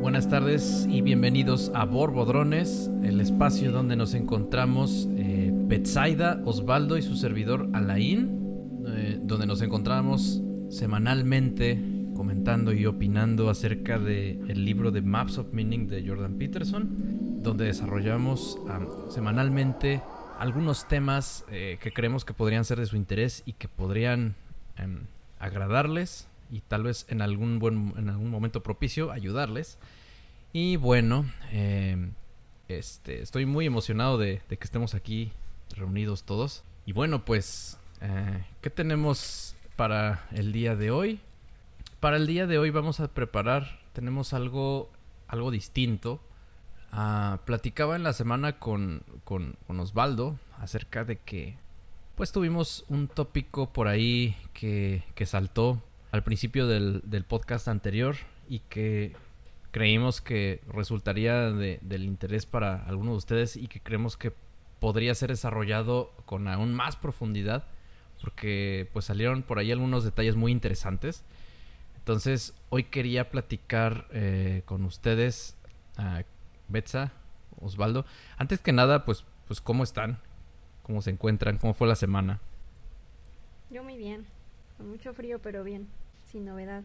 buenas tardes y bienvenidos a Borbodrones, el espacio donde nos encontramos eh, Betsaida, Osvaldo y su servidor Alain, eh, donde nos encontramos semanalmente comentando y opinando acerca del el libro de Maps of Meaning de Jordan Peterson, donde desarrollamos semanalmente algunos temas eh, que creemos que podrían ser de su interés y que podrían em, agradarles y tal vez en algún, buen, en algún momento propicio ayudarles. Y bueno, em, este, estoy muy emocionado de, que estemos aquí reunidos todos. Y bueno, pues, eh, ¿qué tenemos para el día de hoy? Para el día de hoy vamos a preparar, tenemos algo, algo distinto. Ah, platicaba en la semana con, con, con Osvaldo acerca de que pues tuvimos un tópico por ahí que, que saltó al principio del, podcast anterior y que creímos que resultaría de, del interés para algunos de ustedes y que creemos que podría ser desarrollado con aún más profundidad porque pues salieron por ahí algunos detalles muy interesantes. Entonces hoy quería platicar eh, con ustedes, a Betsa, Osvaldo. Antes que nada, pues, pues cómo están, cómo se encuentran, cómo fue la semana. Yo muy bien, con mucho frío pero bien novedad.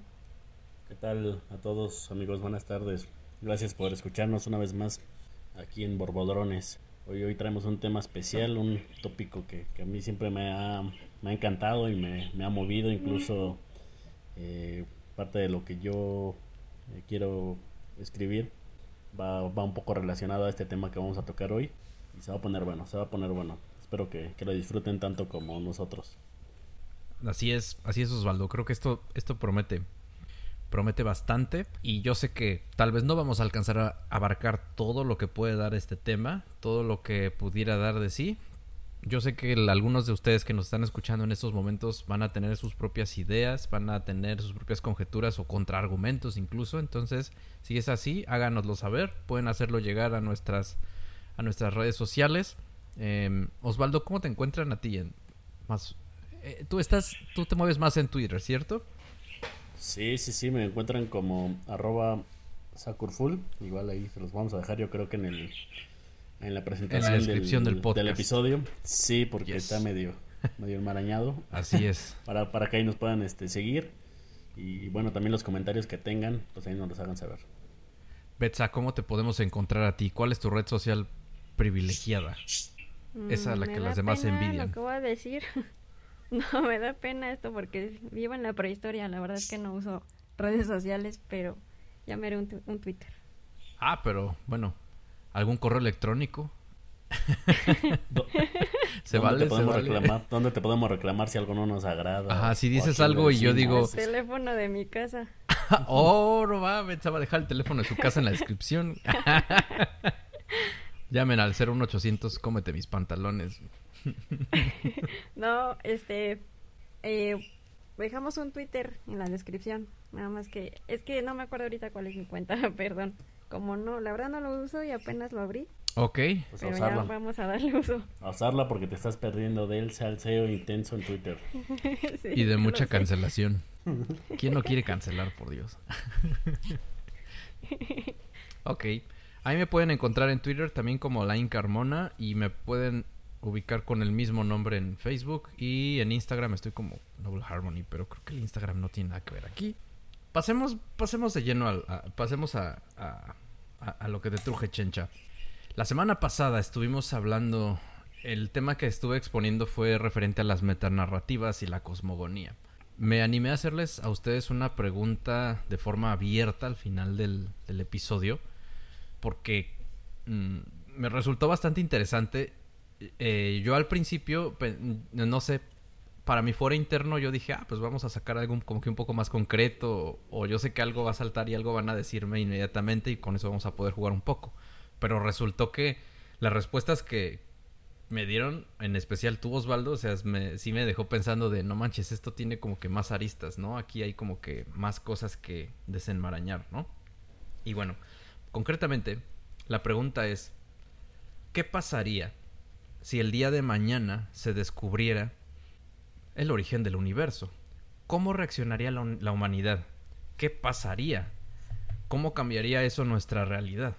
¿Qué tal a todos amigos? Buenas tardes. Gracias por escucharnos una vez más aquí en Borbodrones. Hoy, hoy traemos un tema especial, un tópico que, a mí siempre me ha, me ha encantado y me, ha movido, incluso eh, parte de lo que yo eh, quiero escribir va, va un poco relacionado a este tema que vamos a tocar hoy y se va a poner bueno, se va a poner bueno. Espero que, que lo disfruten tanto como nosotros. Así es, así es Osvaldo. Creo que esto, esto promete. Promete bastante. Y yo sé que tal vez no vamos a alcanzar a abarcar todo lo que puede dar este tema, todo lo que pudiera dar de sí. Yo sé que algunos de ustedes que nos están escuchando en estos momentos van a tener sus propias ideas, van a tener sus propias conjeturas o contraargumentos incluso. Entonces, si es así, háganoslo saber. Pueden hacerlo llegar a nuestras, a nuestras redes sociales. Em, Osvaldo, ¿cómo te encuentran a ti? En, más, eh, tú estás, tú te mueves más en Twitter, ¿cierto? Sí, sí, sí, me encuentran como arroba Sakurful. Igual ahí se los vamos a dejar, yo creo que en el en la presentación en la descripción del, podcast. del episodio. Sí, porque está medio, medio enmarañado. Así es. para, para que ahí nos puedan este, seguir. Y bueno, también los comentarios que tengan, pues ahí nos los hagan saber. Betsa, ¿cómo te podemos encontrar a ti? ¿Cuál es tu red social privilegiada? Esa a la mm, que las demás envidian. Lo que voy a decir. No, me da pena esto porque vivo en la prehistoria. La verdad es que no uso redes sociales, pero ya me haré un, un Twitter. Ah, pero bueno, ¿algún correo electrónico? ¿Se ¿Dónde, te podemos reclamar, ¿Dónde te podemos reclamar si algo no nos agrada? Ajá, si dices algo y yo digo... El teléfono de mi casa. oh, no va, va a dejar el teléfono de su casa en la descripción. Llamen al 01800, cómete mis pantalones. no, este, eh, dejamos un Twitter en la descripción. Nada más que, es que no me acuerdo ahorita cuál es mi cuenta, perdón. Como no, la verdad no lo uso y apenas lo abrí. Ok. Pues pero ya vamos a darle uso. A usarla porque te estás perdiendo del salseo intenso en Twitter. y de mucha cancelación. ¿Quién no quiere cancelar, por Dios? ok. Ahí me pueden encontrar en Twitter también como Line Carmona y me pueden ubicar con el mismo nombre en Facebook y en Instagram estoy como Noble Harmony, pero creo que el Instagram no tiene nada que ver aquí. Pasemos, pasemos de lleno al, a, pasemos a, a, lo que te truje Chencha. La semana pasada estuvimos hablando, el tema que estuve exponiendo fue referente a las metanarrativas y la cosmogonía. Me animé a hacerles a ustedes una pregunta de forma abierta al final del, del episodio, porque mm, me resultó bastante interesante eh, yo al principio, no sé, para mi foro interno yo dije, ah, pues vamos a sacar algo como que un poco más concreto, o, yo sé que algo va a saltar y algo van a decirme inmediatamente y con eso vamos a poder jugar un poco. Pero resultó que las respuestas que me dieron, en especial tú Osvaldo, o sea, me, sí me dejó pensando de, no manches, esto tiene como que más aristas, ¿no? Aquí hay como que más cosas que desenmarañar, ¿no? Y bueno, concretamente, la pregunta es, ¿qué pasaría si el día de mañana se descubriera el origen del universo? ¿Cómo reaccionaría la, humanidad? ¿Qué pasaría? ¿cómo cambiaría eso nuestra realidad?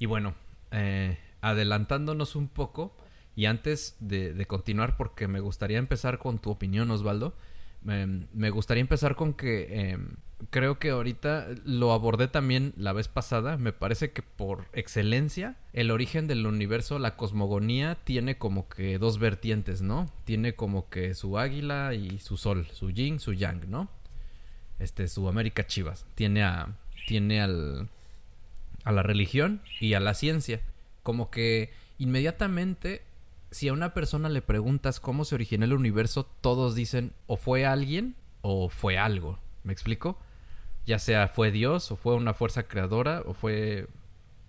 Y bueno, eh, adelantándonos un poco, y antes de, continuar, porque me gustaría empezar con tu opinión, Osvaldo, me gustaría empezar con que em, creo que ahorita lo abordé también la vez pasada. Me parece que por excelencia, el origen del universo, la cosmogonía, tiene como que dos vertientes, ¿no? Tiene como que su águila y su sol, su yin, su yang, ¿no? Este, su América Chivas. Tiene a. Tiene al. a la religión y a la ciencia. Como que inmediatamente si a una persona le preguntas cómo se originó el universo, todos dicen o fue alguien o fue algo. ¿Me explico? Ya sea fue Dios o fue una fuerza creadora o fue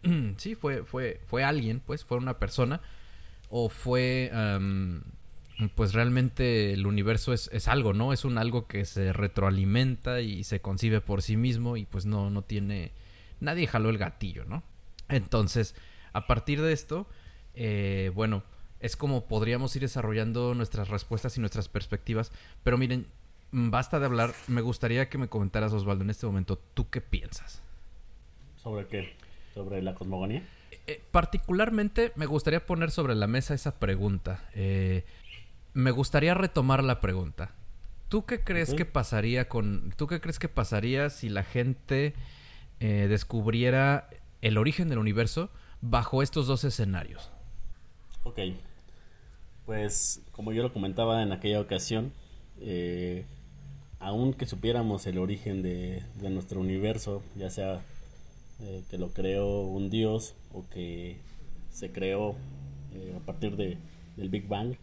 sí, fue fue fue alguien, pues fue una persona o fue pues realmente el universo es, es, algo, ¿no? Es un algo que se retroalimenta y se concibe por sí mismo y pues no no tiene nadie jaló el gatillo, ¿no? Entonces, a partir de esto, eh, bueno, es como podríamos ir desarrollando nuestras respuestas y nuestras perspectivas. Pero miren, basta de hablar. Me gustaría que me comentaras, Osvaldo, en este momento, ¿tú qué piensas? ¿Sobre qué? ¿Sobre la cosmogonía? Eh, particularmente me gustaría poner sobre la mesa esa pregunta. Eh, me gustaría retomar la pregunta. ¿Tú qué crees que pasaría con. ¿Tú qué crees que pasaría si la gente eh, descubriera el origen del universo bajo estos dos escenarios? Ok. Pues como yo lo comentaba en aquella ocasión, eh, aun que supiéramos el origen de, nuestro universo, ya sea eh, que lo creó un dios o que se creó eh, a partir de, del Big Bang,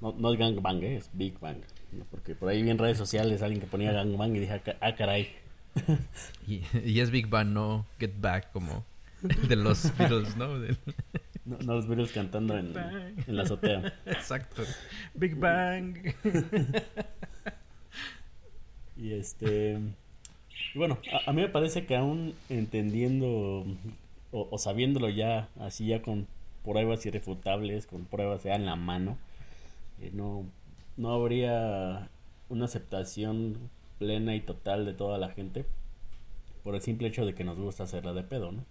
no, no es Gang Bang, es Big Bang, porque por ahí vi en redes sociales alguien que ponía Gang Bang y dije, ah, ah caray. y, y, es Big Bang, no Get Back como de los Beatles, ¿no? No, los Beatles cantando en, en, la azotea. Exacto. Big Bang. Y este. Y bueno, a, mí me parece que aún entendiendo o, sabiéndolo ya, así ya con pruebas irrefutables, con pruebas ya en la mano, eh, no, no habría una aceptación plena y total de toda la gente por el simple hecho de que nos gusta hacerla de pedo, ¿no?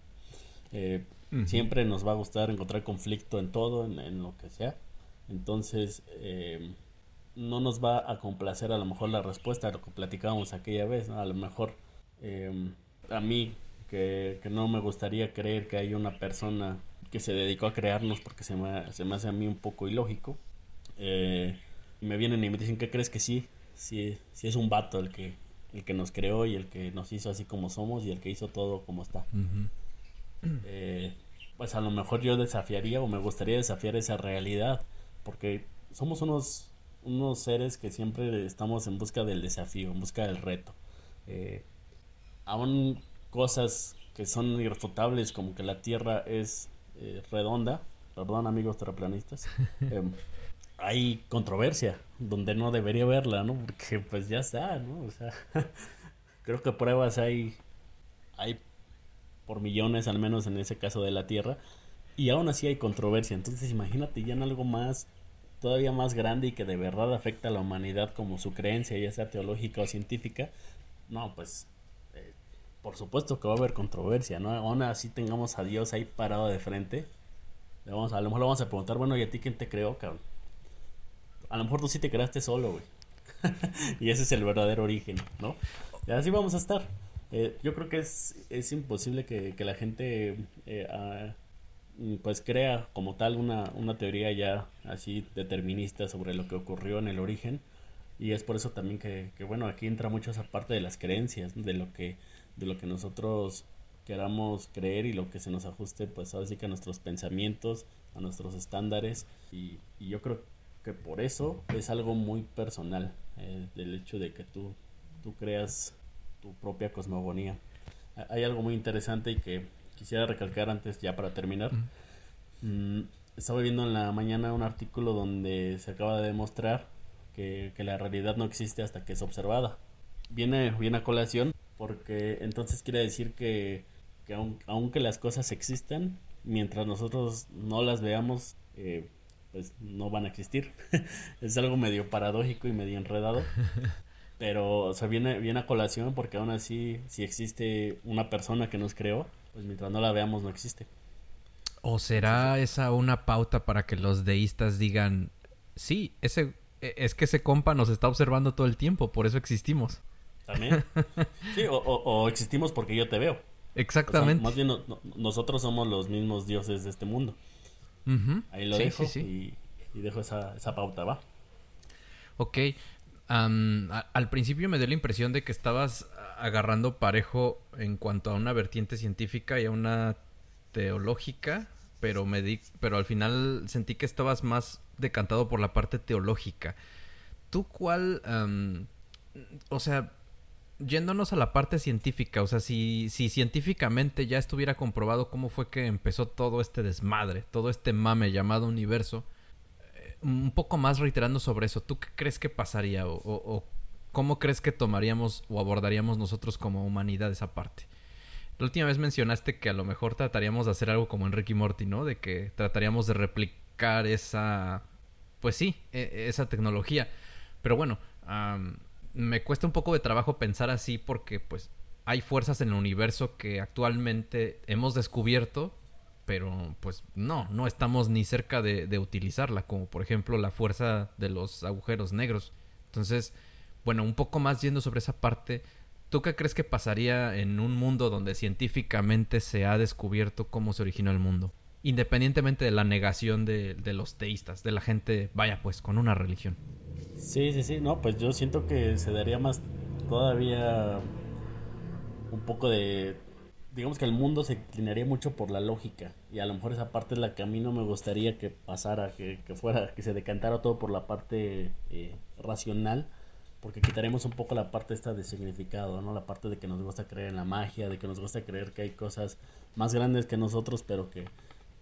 Eh, Siempre nos va a gustar encontrar conflicto en todo, en, lo que sea. Entonces, eh, no nos va a complacer a lo mejor la respuesta a lo que platicábamos aquella vez. A lo mejor em, a mí, que, no me gustaría creer que hay una persona que se dedicó a crearnos porque se me, se me hace a mí un poco ilógico. Eh, me vienen y me dicen que crees que sí, sí, sí es un vato el que, el que nos creó y el que nos hizo así como somos y el que hizo todo como está. Eh, pues a lo mejor yo desafiaría o me gustaría desafiar esa realidad, porque somos unos, unos seres que siempre estamos en busca del desafío, en busca del reto. Eh, aún cosas que son irrefutables como que la Tierra es eh, redonda, perdón amigos terraplanistas, em, hay controversia donde no debería haberla, ¿no? Porque pues ya está, ¿no? O sea, creo que pruebas hay, hay por millones, al menos en ese caso de la Tierra, y aún así hay controversia. Entonces imagínate ya en algo más, todavía más grande y que de verdad afecta a la humanidad como su creencia, ya sea teológica o científica, no, pues eh, por supuesto que va a haber controversia, ¿no? Aún así tengamos a Dios ahí parado de frente, vamos, a lo mejor le vamos a preguntar, bueno, ¿y a ti quién te creó, cabrón? A lo mejor tú sí te creaste solo, güey. y ese es el verdadero origen, ¿no? Y así vamos a estar. Eh, yo creo que es, es imposible que, la gente eh, pues crea como tal una, una teoría ya así determinista sobre lo que ocurrió en el origen. Y es por eso también que, bueno aquí entra mucho esa parte de las creencias de lo que de lo que nosotros queramos creer y lo que se nos ajuste pues así que a nuestros pensamientos a nuestros estándares. Y, yo creo que por eso es algo muy personal eh, del hecho de que tú tú creas tu propia cosmogonía. Hay algo muy interesante y que quisiera recalcar antes ya para terminar. Mm, estaba viendo en la mañana un artículo donde se acaba de demostrar que, la realidad no existe hasta que es observada. Viene, viene a colación porque entonces quiere decir que, que aunque las cosas existan, mientras nosotros no las veamos, eh, pues no van a existir. es algo medio paradójico y medio enredado. Pero, o sea, viene, viene a colación porque aún así, si existe una persona que nos creó, pues mientras no la veamos no existe. ¿O será esa una pauta para que los deístas digan, sí, ese, e, es que ese compa nos está observando todo el tiempo, por eso existimos? También. Sí, o, existimos porque yo te veo. Exactamente. más bien nosotros somos los mismos dioses de este mundo. Ahí lo dejo Y, dejo esa, esa pauta, ¿va? Ok. al principio me dio la impresión de que estabas agarrando parejo en cuanto a una vertiente científica y a una teológica, pero me di, pero al final sentí que estabas más decantado por la parte teológica. ¿Tú cuál, o sea, yéndonos a la parte científica, o sea, si, si científicamente ya estuviera comprobado cómo fue que empezó todo este desmadre, todo este mame llamado universo, eh, un poco más reiterando sobre eso, ¿tú qué crees que pasaría o, cómo crees que tomaríamos o abordaríamos nosotros como humanidad esa parte? La última vez mencionaste que a lo mejor trataríamos de hacer algo como en Ricky Morty, ¿no? De que trataríamos de replicar esa, pues sí, e, esa tecnología. Pero bueno, me cuesta un poco de trabajo pensar así porque pues hay fuerzas en el universo que actualmente hemos descubierto, pero pues no, no estamos ni cerca de, de utilizarla, como por ejemplo la fuerza de los agujeros negros. Entonces, bueno, un poco más yendo sobre esa parte, ¿tú qué crees que pasaría en un mundo donde científicamente se ha descubierto cómo se originó el mundo? Independientemente de la negación de, los teístas, de la gente, vaya pues, con una religión. Sí, sí, sí, no, pues yo siento que se daría más todavía un poco de digamos que el mundo se inclinaría mucho por la lógica y a lo mejor esa parte es la que a mí no me gustaría que pasara, que, fuera, que se decantara todo por la parte eh, racional, porque quitaremos un poco la parte esta de significado, ¿no? La parte de que nos gusta creer en la magia, de que nos gusta creer que hay cosas más grandes que nosotros, pero que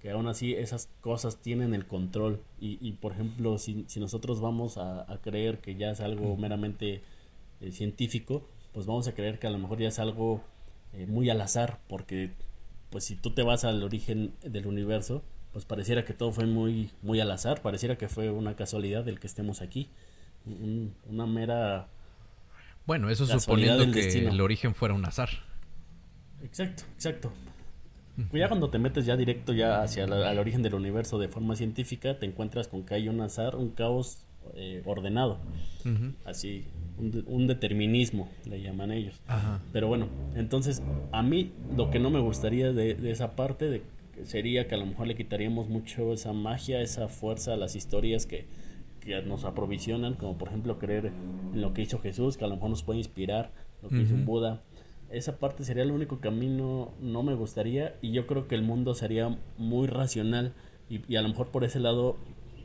que aún así esas cosas tienen el control. Y, y por ejemplo si, si nosotros vamos a, creer que ya es algo meramente eh, científico pues vamos a creer que a lo mejor ya es algo eh, muy al azar porque pues si tú te vas al origen del universo pues pareciera que todo fue muy muy al azar pareciera que fue una casualidad el que estemos aquí una mera bueno eso suponiendo que el origen fuera un azar. Exacto exacto. Ya cuando te metes ya directo ya hacia el origen del universo de forma científica, te encuentras con que hay un azar, un caos eh, ordenado. Así, un, determinismo, le llaman ellos. Pero bueno, entonces a mí lo que no me gustaría de, esa parte de, sería que a lo mejor le quitaríamos mucho esa magia, esa fuerza a las historias que, que nos aprovisionan, como por ejemplo creer en lo que hizo Jesús, que a lo mejor nos puede inspirar, lo que hizo un Buda esa parte sería lo único mí no, me gustaría y yo creo que el mundo sería muy racional y, a lo mejor por ese lado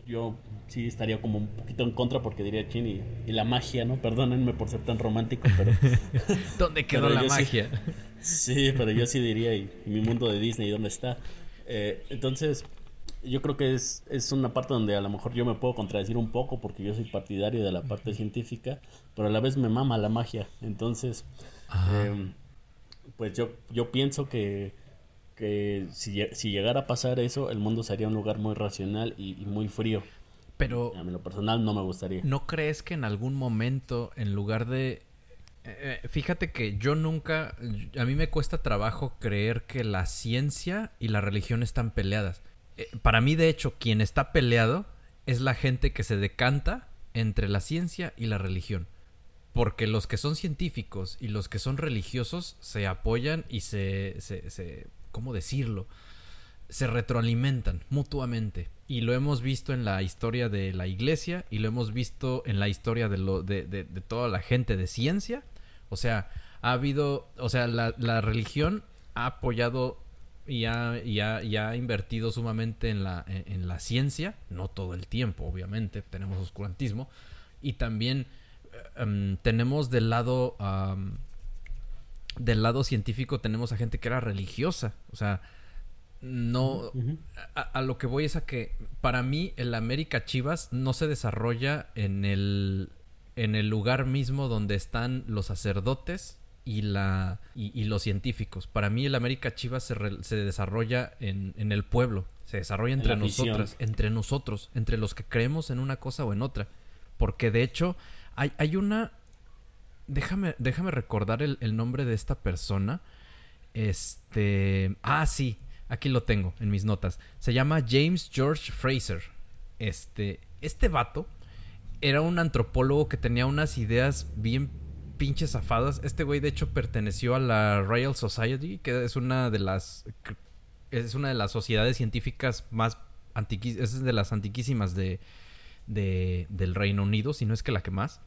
yo sí estaría como un poquito en contra porque diría chin y, la magia, ¿no? Perdónenme por ser tan romántico, pero... ¿Dónde quedó la magia? Sí, pero yo sí diría, ¿y, mi mundo de Disney dónde está? Eh, entonces, yo creo que es, es una parte donde a lo mejor yo me puedo contradecir un poco porque yo soy partidario de la parte científica, pero a la vez me mama la magia. Entonces, Em, pues yo, yo pienso que, que si, si, llegara a pasar eso, el mundo sería un lugar muy racional y, muy frío. Pero... A mí lo personal no me gustaría. ¿No crees que en algún momento, en lugar de... Eh, eh, fíjate que yo nunca... A mí me cuesta trabajo creer que la ciencia y la religión están peleadas. Eh, para mí, de hecho, quien está peleado es la gente que se decanta entre la ciencia y la religión porque los que son científicos y los que son religiosos se apoyan y se, se, ¿cómo decirlo? Se retroalimentan mutuamente. Y lo hemos visto en la historia de la iglesia y lo hemos visto en la historia de, lo, de, de, toda la gente de ciencia. O sea, ha habido, o sea, la religión ha apoyado y ha, y ha, y ha invertido sumamente en la, en la ciencia, no todo el tiempo, obviamente, tenemos oscurantismo, y también Em, tenemos del lado del lado científico tenemos a gente que era religiosa, o sea, no a, lo que voy es a que para mí el América Chivas no se desarrolla en el en el lugar mismo donde están los sacerdotes y la y, los científicos. Para mí el América Chivas se, se desarrolla en, en, el pueblo, se desarrolla entre nosotras, entre nosotros, entre los que creemos en una cosa o en otra, porque de hecho hay, hay una déjame, déjame recordar el, el nombre de esta persona. Este. Ah, sí. Aquí lo tengo en mis notas. Se llama James George Fraser. Este. Este vato era un antropólogo que tenía unas ideas bien pinches zafadas. Este güey, de hecho, perteneció a la Royal Society, que es una de las. Es una de las sociedades científicas más antiquísimas. Es de las antiquísimas de, de, del Reino Unido, si no es que la que más.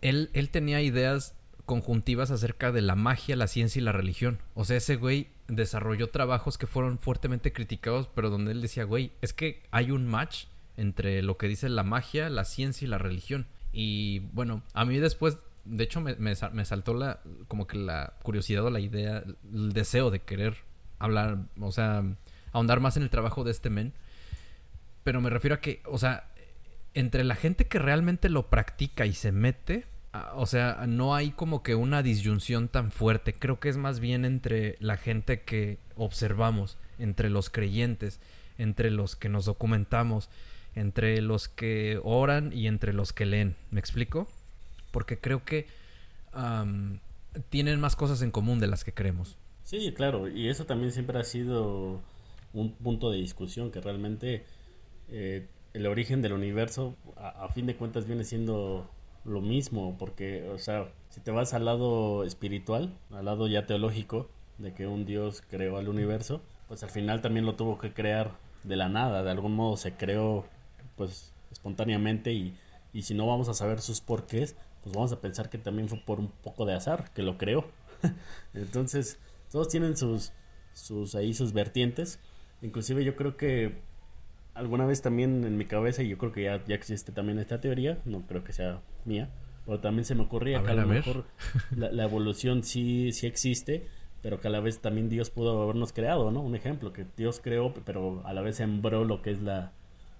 Él, él tenía ideas conjuntivas acerca de la magia, la ciencia y la religión. O sea, ese güey desarrolló trabajos que fueron fuertemente criticados, pero donde él decía, güey, es que hay un match entre lo que dice la magia, la ciencia y la religión. Y bueno, a mí después, de hecho, me, me, saltó la, como que la curiosidad o la idea, el deseo de querer hablar, o sea, ahondar más en el trabajo de este men. Pero me refiero a que, o sea, entre la gente que realmente lo practica y se mete, o sea, no hay como que una disyunción tan fuerte. Creo que es más bien entre la gente que observamos, entre los creyentes, entre los que nos documentamos, entre los que oran y entre los que leen. ¿Me explico? Porque creo que tienen más cosas en común de las que creemos. Sí, claro, y eso también siempre ha sido un punto de discusión que realmente eh, el origen del universo a, a, fin de cuentas viene siendo lo mismo, porque, o sea, si te vas al lado espiritual, al lado ya teológico, de que un Dios creó al universo, pues al final también lo tuvo que crear de la nada, de algún modo se creó pues espontáneamente y, y si no vamos a saber sus porqués, pues vamos a pensar que también fue por un poco de azar que lo creó. Entonces, todos tienen sus, sus ahí sus vertientes. Inclusive yo creo que alguna vez también en mi cabeza, y yo creo que ya, ya existe también esta teoría, no creo que sea mía, pero también se me ocurría A que ver, a lo mejor la, la evolución sí, sí existe, pero que a la vez también Dios pudo habernos creado, ¿no? Un ejemplo, que Dios creó, pero a la vez sembró lo que es la,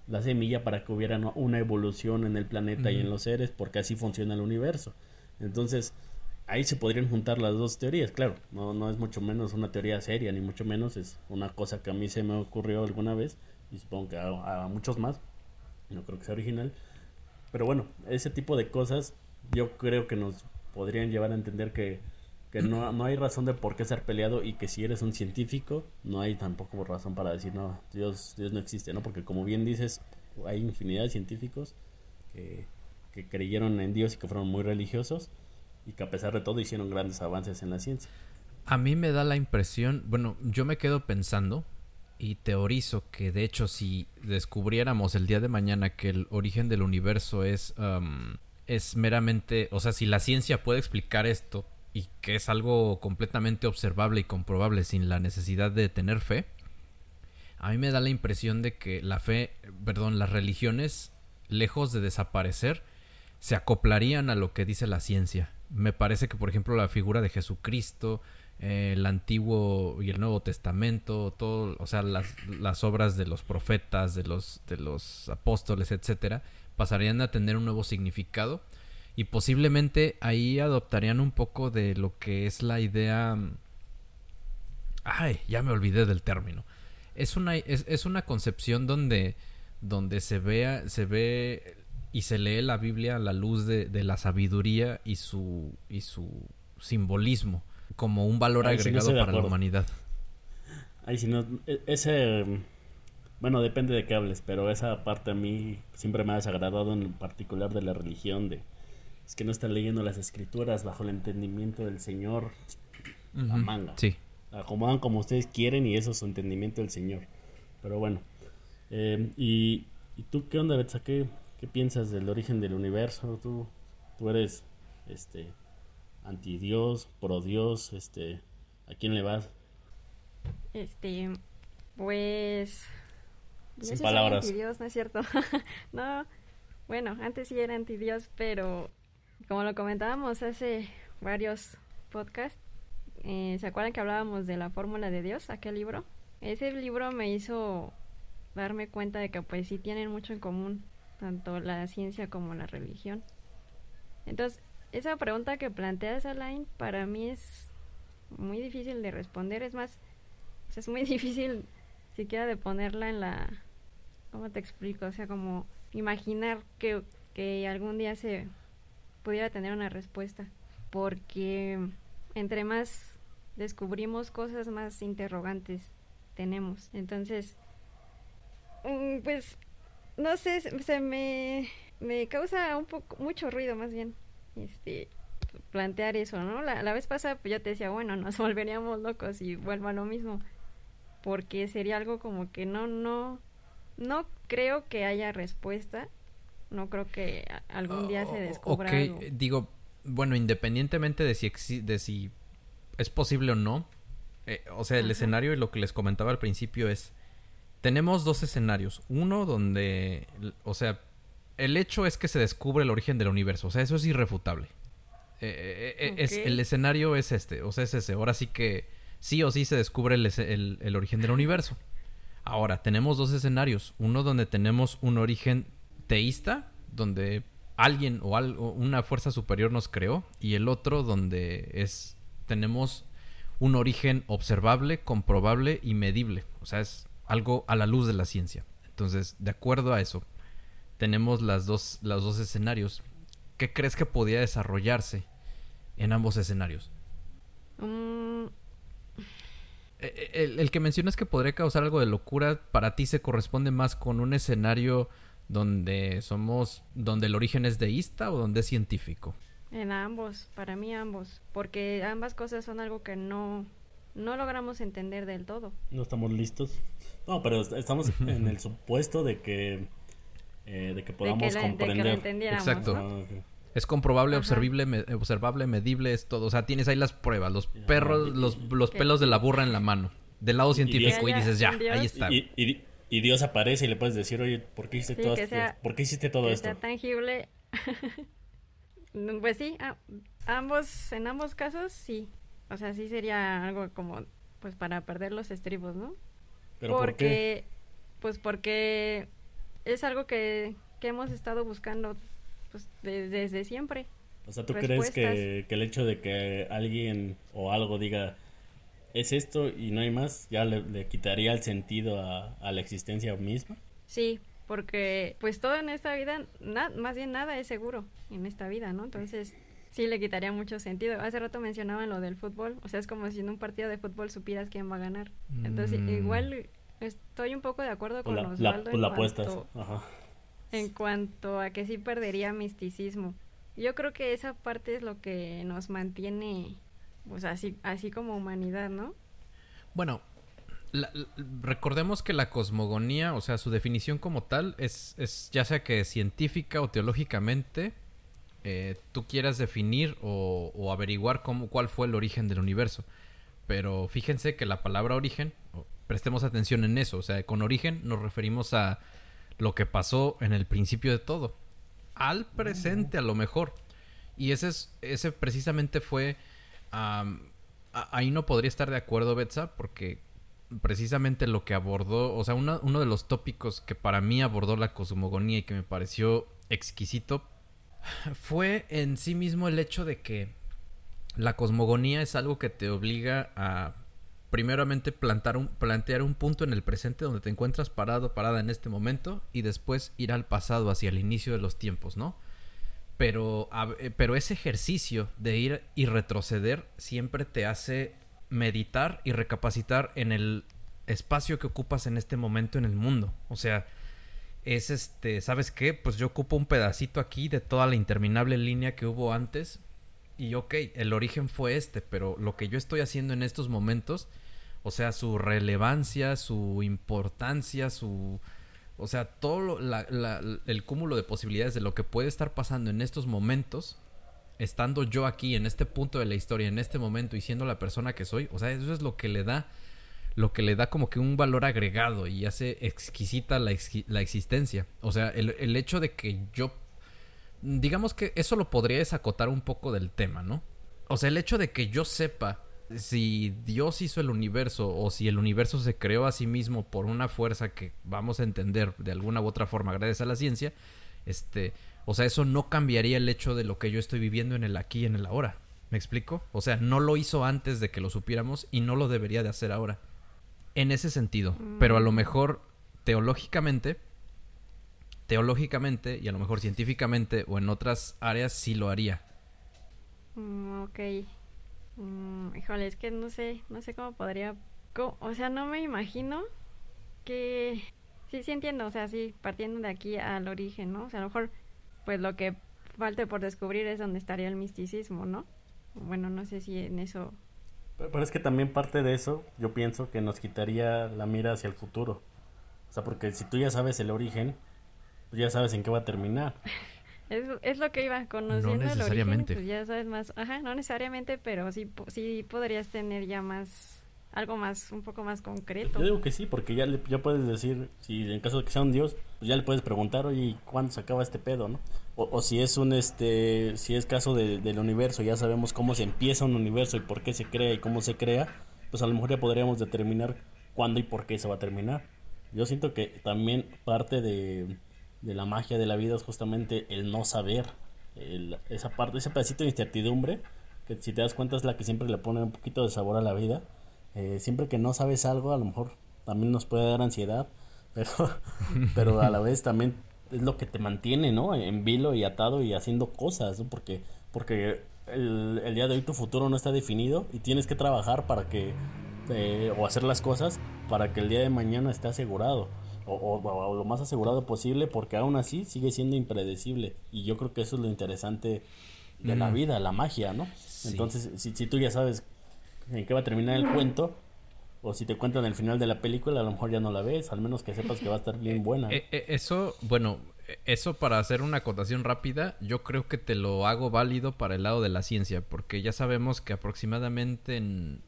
la semilla para que hubiera una evolución en el planeta y en los seres, porque así funciona el universo. Entonces, ahí se podrían juntar las dos teorías, claro, no, no es mucho menos una teoría seria, ni mucho menos es una cosa que a mí se me ocurrió alguna vez, y supongo que a, a muchos más, no creo que sea original, pero bueno, ese tipo de cosas yo creo que nos podrían llevar a entender que, que no, no hay razón de por qué ser peleado y que si eres un científico no hay tampoco razón para decir no, Dios, Dios no existe, ¿no? Porque como bien dices, hay infinidad de científicos que, que creyeron en Dios y que fueron muy religiosos y que a pesar de todo hicieron grandes avances en la ciencia. A mí me da la impresión, bueno, yo me quedo pensando y teorizo que de hecho si descubriéramos el día de mañana que el origen del universo es es meramente, o sea, si la ciencia puede explicar esto y que es algo completamente observable y comprobable sin la necesidad de tener fe, a mí me da la impresión de que la fe, perdón, las religiones, lejos de desaparecer, se acoplarían a lo que dice la ciencia. Me parece que, por ejemplo, la figura de Jesucristo, el Antiguo y el Nuevo Testamento, todo, o sea, las, las obras de los profetas, de los, de los apóstoles, etcétera, pasarían a tener un nuevo significado y posiblemente ahí adoptarían un poco de lo que es la idea. Ay, ya me olvidé del término. Es una, es, es una concepción donde, donde se vea, se ve y se lee la Biblia a la luz de, de la sabiduría y su, y su simbolismo como un valor Ahí sí no agregado para la humanidad. Ay, si no, e- ese, bueno, depende de qué hables, pero esa parte a mí siempre me ha desagradado en particular de la religión, de, es que no están leyendo las escrituras bajo el entendimiento del Señor, la manga. Sí. acomodan como ustedes quieren y eso es su entendimiento del Señor. Pero bueno, eh, y, ¿y tú qué onda, Betsa? ¿Qué, ¿Qué piensas del origen del universo? ¿Tú, tú eres este anti Dios, pro Dios, este, ¿a quién le vas? Este, pues... yo Sin palabras. antidios, ¿no es cierto? no, bueno, antes sí era antidios, pero como lo comentábamos hace varios podcasts, eh, ¿se acuerdan que hablábamos de la fórmula de Dios, aquel libro? Ese libro me hizo darme cuenta de que pues sí tienen mucho en común, tanto la ciencia como la religión. Entonces, esa pregunta que planteas, Alain, para mí es muy difícil de responder, es más, es muy difícil siquiera de ponerla en la... ¿Cómo te explico? O sea, como imaginar que, que algún día se pudiera tener una respuesta. porque entre más descubrimos cosas, más interrogantes tenemos. Entonces, mm, pues, no sé, se me, me causa un poco, mucho ruido más bien, este, plantear eso, ¿no? La, la vez pasada pues yo te decía, bueno, nos volveríamos locos y vuelvo a lo mismo, porque sería algo como que no, no, no creo que haya respuesta, no creo que algún día se descubra algo. digo, bueno, independientemente de si, de si es posible o no, eh, o sea, el escenario y lo que les comentaba al principio es, tenemos dos escenarios, uno donde, o sea, el hecho es que se descubre el origen del universo, o sea, eso es irrefutable. Eh, eh, es, el escenario es este, o sea, es ese. Ahora sí que sí o sí se descubre el, el origen del universo. Ahora, tenemos dos escenarios. Uno donde tenemos un origen teísta, donde alguien o algo, una fuerza superior nos creó, y el otro donde es tenemos un origen observable, comprobable y medible. O sea, es algo a la luz de la ciencia. Entonces, de acuerdo a eso, tenemos las dos, los dos escenarios. ¿Qué crees que podía desarrollarse en ambos escenarios? Mm. E, e, el, el, que mencionas que podría causar algo de locura, para ti se corresponde más con un escenario donde somos, donde el origen es deísta o donde es científico. En ambos, para mí ambos, porque ambas cosas son algo que no, no logramos entender del todo. No estamos listos. No, pero estamos en el supuesto de que, eh, de que podamos comprender. Exacto. Ah, es comprobable, observable, observable, medible, es todo. O sea, tienes ahí las pruebas, los perros, los, los pelos de la burra en la mano. Del lado científico y, dices, ya, ahí está. Y, y, Dios aparece y le puedes decir, oye, ¿por qué hiciste, todo, esto? ¿por qué hiciste todo esto? Sea tangible. Pues sí, ambos, en ambos casos sí. O sea, sí sería algo como, pues para perder los estribos, ¿no? ¿Pero porque, Pues porque es algo que, que hemos estado buscando pues desde siempre. O sea, ¿tú crees que, que, el hecho de que alguien o algo diga es esto y no hay más, ya le, quitaría el sentido a, a, la existencia misma? Sí, porque pues todo en esta vida, más bien nada es seguro en esta vida, ¿no? Entonces sí le quitaría mucho sentido. Hace rato mencionaban lo del fútbol, o sea, es como si en un partido de fútbol supieras quién va a ganar. Entonces, mm. igual estoy un poco de acuerdo con los la, pues la apuestas. Ajá. En cuanto a que sí perdería misticismo. Yo creo que esa parte es lo que nos mantiene, pues así, así como humanidad, ¿no? Bueno, recordemos que la cosmogonía, o sea, su definición como tal, es, es ya sea que científica o teológicamente, eh, tú quieras definir o, averiguar cómo, cuál fue el origen del universo. Pero fíjense que la palabra origen, prestemos atención en eso, o sea, con origen nos referimos a lo que pasó en el principio de todo, al presente a lo mejor. Y ese, es, ese precisamente fue... ahí no podría estar de acuerdo, Betsa, porque precisamente lo que abordó, o sea, uno de los tópicos que para mí abordó la cosmogonía y que me pareció exquisito fue en sí mismo el hecho de que la cosmogonía es algo que te obliga a primeramente plantar un, plantear un punto en el presente donde te encuentras parado, parada en este momento y después ir al pasado, hacia el inicio de los tiempos, ¿no? Pero, eh, pero ese ejercicio de ir y retroceder siempre te hace meditar y recapacitar en el espacio que ocupas en este momento en el mundo. O sea, es este, ¿sabes qué? Pues yo ocupo un pedacito aquí de toda la interminable línea que hubo antes. Y ok, el origen fue este, pero lo que yo estoy haciendo en estos momentos, o sea, su relevancia, su importancia, su... O sea, todo el cúmulo de posibilidades de lo que puede estar pasando en estos momentos, estando yo aquí, en este punto de la historia, en este momento, y siendo la persona que soy, o sea, eso es lo que le da, lo que le da como que un valor agregado y hace exquisita la, la existencia. O sea, el, el, hecho de que yo, digamos que eso lo podría desacotar un poco del tema, ¿no? O sea, el hecho de que yo sepa si Dios hizo el universo o si el universo se creó a sí mismo por una fuerza que vamos a entender de alguna u otra forma gracias a la ciencia, este, o sea, eso no cambiaría el hecho de lo que yo estoy viviendo en el aquí y en el ahora. ¿Me explico? O sea, no lo hizo antes de que lo supiéramos y no lo debería de hacer ahora. En ese sentido. Pero a lo mm. mejor teológicamente, teológicamente y a lo mejor científicamente o en otras áreas sí lo haría. Mm, ok. Mm, híjole, es que no sé, no sé cómo podría... o sea, no me imagino que... Sí, sí entiendo, o sea, sí, partiendo de aquí al origen, ¿no? O sea, a lo mejor, pues lo que falte por descubrir es donde estaría el misticismo, ¿no? Bueno, no sé si en eso... Pero, es que también parte de eso, yo pienso que nos quitaría la mira hacia el futuro. O sea, porque si tú ya sabes el origen, pues ya sabes en qué va a terminar. Es, es lo que iba conociendo. No necesariamente. El origen, pues ya sabes más. Ajá, no necesariamente, pero sí, sí podrías tener ya más algo más, un poco más concreto. Yo digo que sí, porque ya, le, ya puedes decir, si en caso de que sea un dios, pues ya le puedes preguntar, oye, ¿cuándo se acaba este pedo, no? O, o si es un, este, si es caso del universo, ya sabemos cómo se empieza un universo y por qué se crea y cómo se crea, pues a lo mejor ya podríamos determinar cuándo y por qué se va a terminar. Yo siento que también parte de, de la magia de la vida es justamente el no saber, esa parte, ese pedacito de incertidumbre, que si te das cuenta es la que siempre le pone un poquito de sabor a la vida eh, siempre que no sabes algo, a lo mejor también nos puede dar ansiedad, pero, pero a la vez también es lo que te mantiene, ¿no? En vilo y atado y haciendo cosas. Porque, porque el, el, día de hoy tu futuro no está definido y tienes que trabajar para que, eh, o hacer las cosas para que el día de mañana esté asegurado. O, o, lo más asegurado posible porque aún así sigue siendo impredecible y yo creo que eso es lo interesante de la vida, la magia, ¿no? Entonces, si, si tú ya sabes en qué va a terminar el cuento. O si te cuentan el final de la película, a lo mejor ya no la ves, al menos que sepas que va a estar bien buena. Eh, eh, eso, bueno, eso para hacer una acotación rápida, yo creo que te lo hago válido para el lado de la ciencia, porque ya sabemos que aproximadamente en...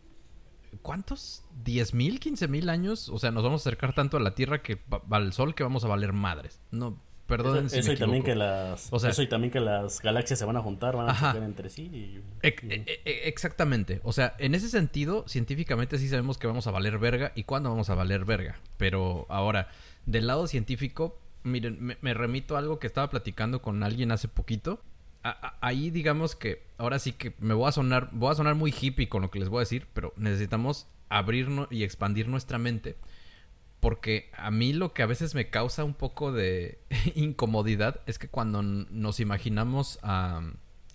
¿Cuántos? ¿10 mil, 15 mil años? O sea, nos vamos a acercar tanto a la Tierra que al Sol que vamos a valer madres. No, Perdón eso, y también que las eso y también que las galaxias se van a juntar van a chocar entre sí e, e, e, exactamente o sea en ese sentido científicamente sí sabemos que vamos a valer verga y cuándo vamos a valer verga pero ahora del lado científico miren me, remito a algo que estaba platicando con alguien hace poquito ahí digamos que ahora sí que me voy a sonar voy a sonar muy hippie con lo que les voy a decir pero necesitamos abrirnos y expandir nuestra mente porque a mí lo que a veces me causa un poco de incomodidad es que cuando nos imaginamos a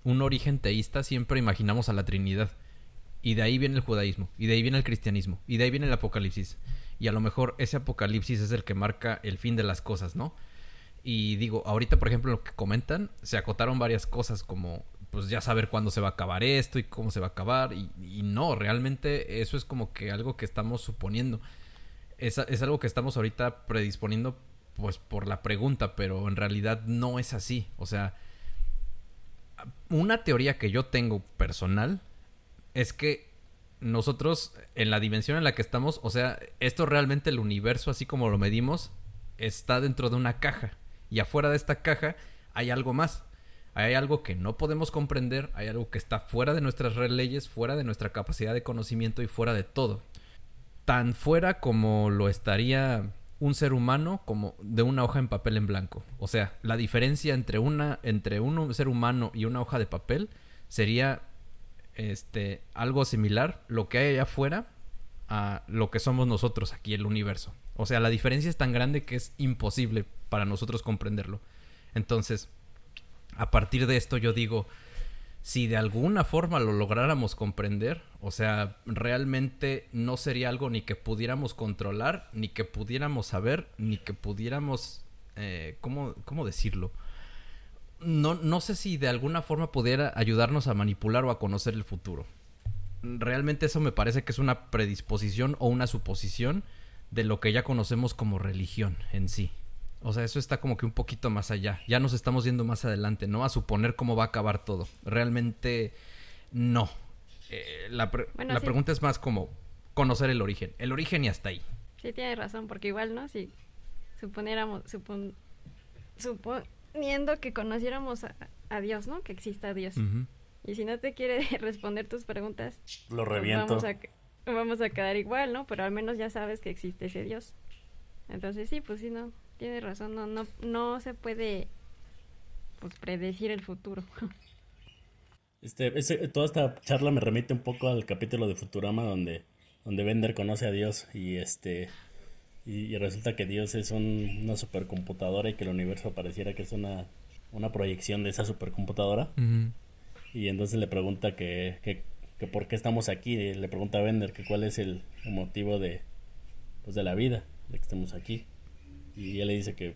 un origen teísta siempre imaginamos a la Trinidad. Y de ahí viene el judaísmo, y de ahí viene el cristianismo, y de ahí viene el apocalipsis. Y a lo mejor ese apocalipsis es el que marca el fin de las cosas, ¿no? Y digo, ahorita por ejemplo lo que comentan, se acotaron varias cosas como pues ya saber cuándo se va a acabar esto y cómo se va a acabar. Y, no, realmente eso es como que algo que estamos suponiendo es, algo que estamos ahorita predisponiendo pues por la pregunta, pero en realidad no es así. O sea, una teoría que yo tengo personal es que nosotros en la dimensión en la que estamos, o sea, esto realmente el universo, así como lo medimos, está dentro de una caja. Y afuera de esta caja hay algo más. Hay algo que no podemos comprender, hay algo que está fuera de nuestras leyes, fuera de nuestra capacidad de conocimiento y fuera de todo tan fuera como lo estaría un ser humano como de una hoja en papel en blanco. O sea, la diferencia entre una entre un ser humano y una hoja de papel sería este algo similar lo que hay allá afuera a lo que somos nosotros aquí el universo. O sea, la diferencia es tan grande que es imposible para nosotros comprenderlo. Entonces, a partir de esto yo digo, si de alguna forma lo lográramos comprender, o sea, realmente no sería algo ni que pudiéramos controlar, ni que pudiéramos saber, ni que pudiéramos, eh, ¿cómo, ¿cómo, decirlo? No, no sé si de alguna forma pudiera ayudarnos a manipular o a conocer el futuro. Realmente eso me parece que es una predisposición o una suposición de lo que ya conocemos como religión en sí. O sea, eso está como que un poquito más allá. Ya nos estamos yendo más adelante, ¿no? A suponer cómo va a acabar todo. Realmente no. Eh, la, pregunta es más como conocer el origen. El origen y hasta ahí. Sí, tiene razón, porque igual, ¿no? Si suponiéramos, suponiendo que conociéramos a, Dios, ¿no? Que exista Dios. Y si no te quiere responder tus preguntas, lo pues reviento. vamos, a, vamos a quedar igual, ¿no? Pero al menos ya sabes que existe ese Dios. Entonces sí, pues sí, no, Tienes razón, no, no, no se puede pues, predecir el futuro. Este, toda esta charla me remite un poco al capítulo de Futurama donde, donde Bender conoce a Dios y este y, resulta que Dios es una supercomputadora y que el universo pareciera que es una, una proyección de esa supercomputadora. y entonces le pregunta que, que, que por qué estamos aquí, le pregunta a Bender que cuál es el, motivo de, pues de la vida, de que estemos aquí. Y él le dice que,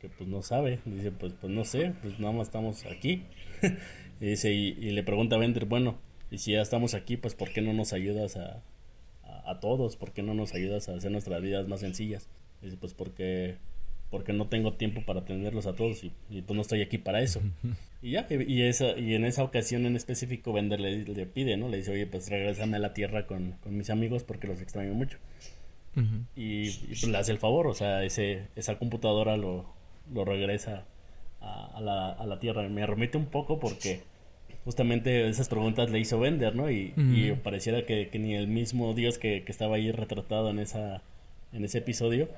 que pues no sabe, dice pues, pues no sé, pues nada más estamos aquí. y dice, y, le pregunta a Bender, bueno, y si ya estamos aquí, pues ¿por qué no nos ayudas a, a, a todos? ¿Por qué no nos ayudas a hacer nuestras vidas más sencillas? Dice, pues porque porque no tengo tiempo para atenderlos a todos y, pues no estoy aquí para eso. y ya, y, esa, y en esa ocasión en específico Bender le, le, pide, ¿no? Le dice, oye, pues regresame a la tierra con, con mis amigos porque los extraño mucho. y, pues le hace el favor, o sea, ese, esa computadora lo, lo regresa a, la, a la tierra. Me remite un poco porque justamente esas preguntas le hizo Bender, ¿no? Y, y pareciera que, que, ni el mismo Dios que, que estaba ahí retratado en, esa, en ese episodio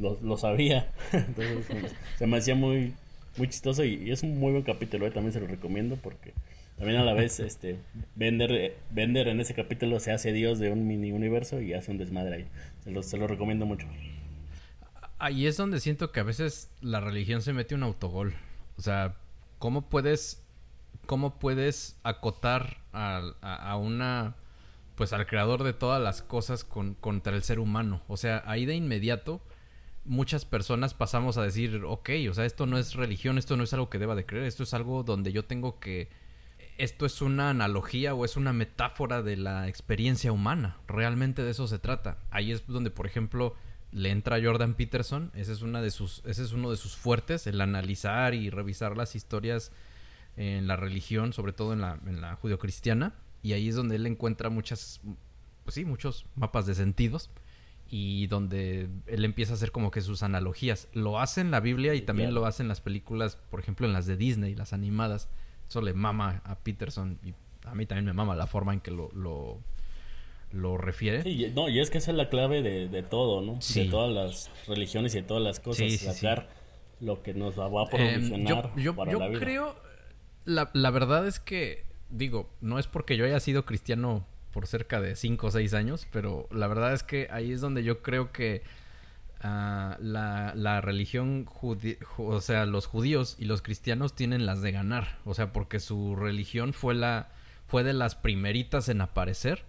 lo, sabía. Entonces se me hacía muy, muy chistoso y, es un muy buen capítulo, ¿eh? también se lo recomiendo porque también a la vez este Bender, Bender en ese capítulo se hace dios de un mini universo y hace un desmadre ahí. Se lo, se lo recomiendo mucho. Ahí es donde siento que a veces la religión se mete un autogol. O sea, ¿cómo puedes, cómo puedes acotar a, a, una pues al creador de todas las cosas con, contra el ser humano? O sea, ahí de inmediato muchas personas pasamos a decir, ok, o sea, esto no es religión, esto no es algo que deba de creer, esto es algo donde yo tengo que... Esto es una analogía o es una metáfora de la experiencia humana. Realmente de eso se trata. Ahí es donde, por ejemplo, le entra Jordan Peterson. Ese es, una de sus, ese es uno de sus fuertes, el analizar y revisar las historias en la religión, sobre todo en la, en la judio-cristiana. Y ahí es donde él encuentra muchas, pues sí, muchos mapas de sentidos y donde él empieza a hacer como que sus analogías. Lo hace en la Biblia y también lo hace en las películas, por ejemplo, en las de Disney, las animadas. Eso le mama a Peterson y a mí también me mama la forma en que lo, lo, lo refiere. Sí, no, y es que esa es la clave de, de todo, ¿no? De todas las religiones y de todas las cosas. sacar lo que nos va a em, promocionar yo, yo, yo creo, la, la verdad es que, digo, no es porque yo haya sido cristiano por cerca de 5 o 6 años, pero la verdad es que ahí es donde yo creo que uh, la, la, religión, o sea, los judíos y los cristianos tienen las de ganar, o sea, porque su religión fue la fue de las primeritas en aparecer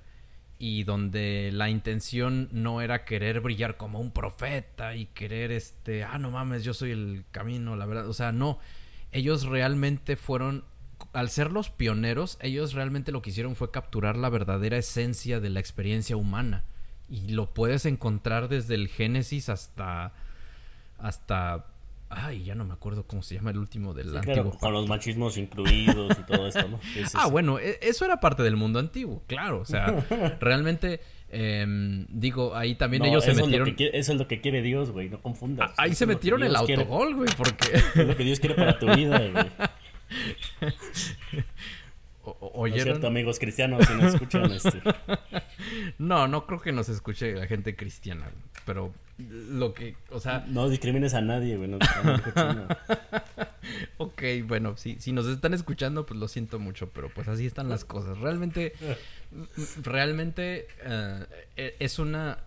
y donde la intención no era querer brillar como un profeta y querer este, ah, no mames, yo soy el camino, la verdad, o sea, no, ellos realmente fueron al ser los pioneros, ellos realmente lo que hicieron fue capturar la verdadera esencia de la experiencia humana. Y lo puedes encontrar desde el Génesis hasta. hasta. Ay, ya no me acuerdo cómo se llama el último del antiguo. con los machismos incluidos y todo esto, ¿no? ah, bueno, e, eso era parte del mundo antiguo, claro. O sea, realmente. Em, digo, ahí también ellos se metieron. eso es lo que quiere Dios, güey, no confundas. Ahí se metieron el autogol, güey, porque. Es lo que Dios quiere para tu vida, güey. O, cierto, amigos cristianos, si nos escuchan este. No, no creo que nos escuche la gente cristiana, pero lo que, o sea... No discrimines a nadie, güey. ok, bueno, si, si nos están escuchando, pues lo siento mucho, pero pues así están las cosas. Realmente, realmente eh, e, es una...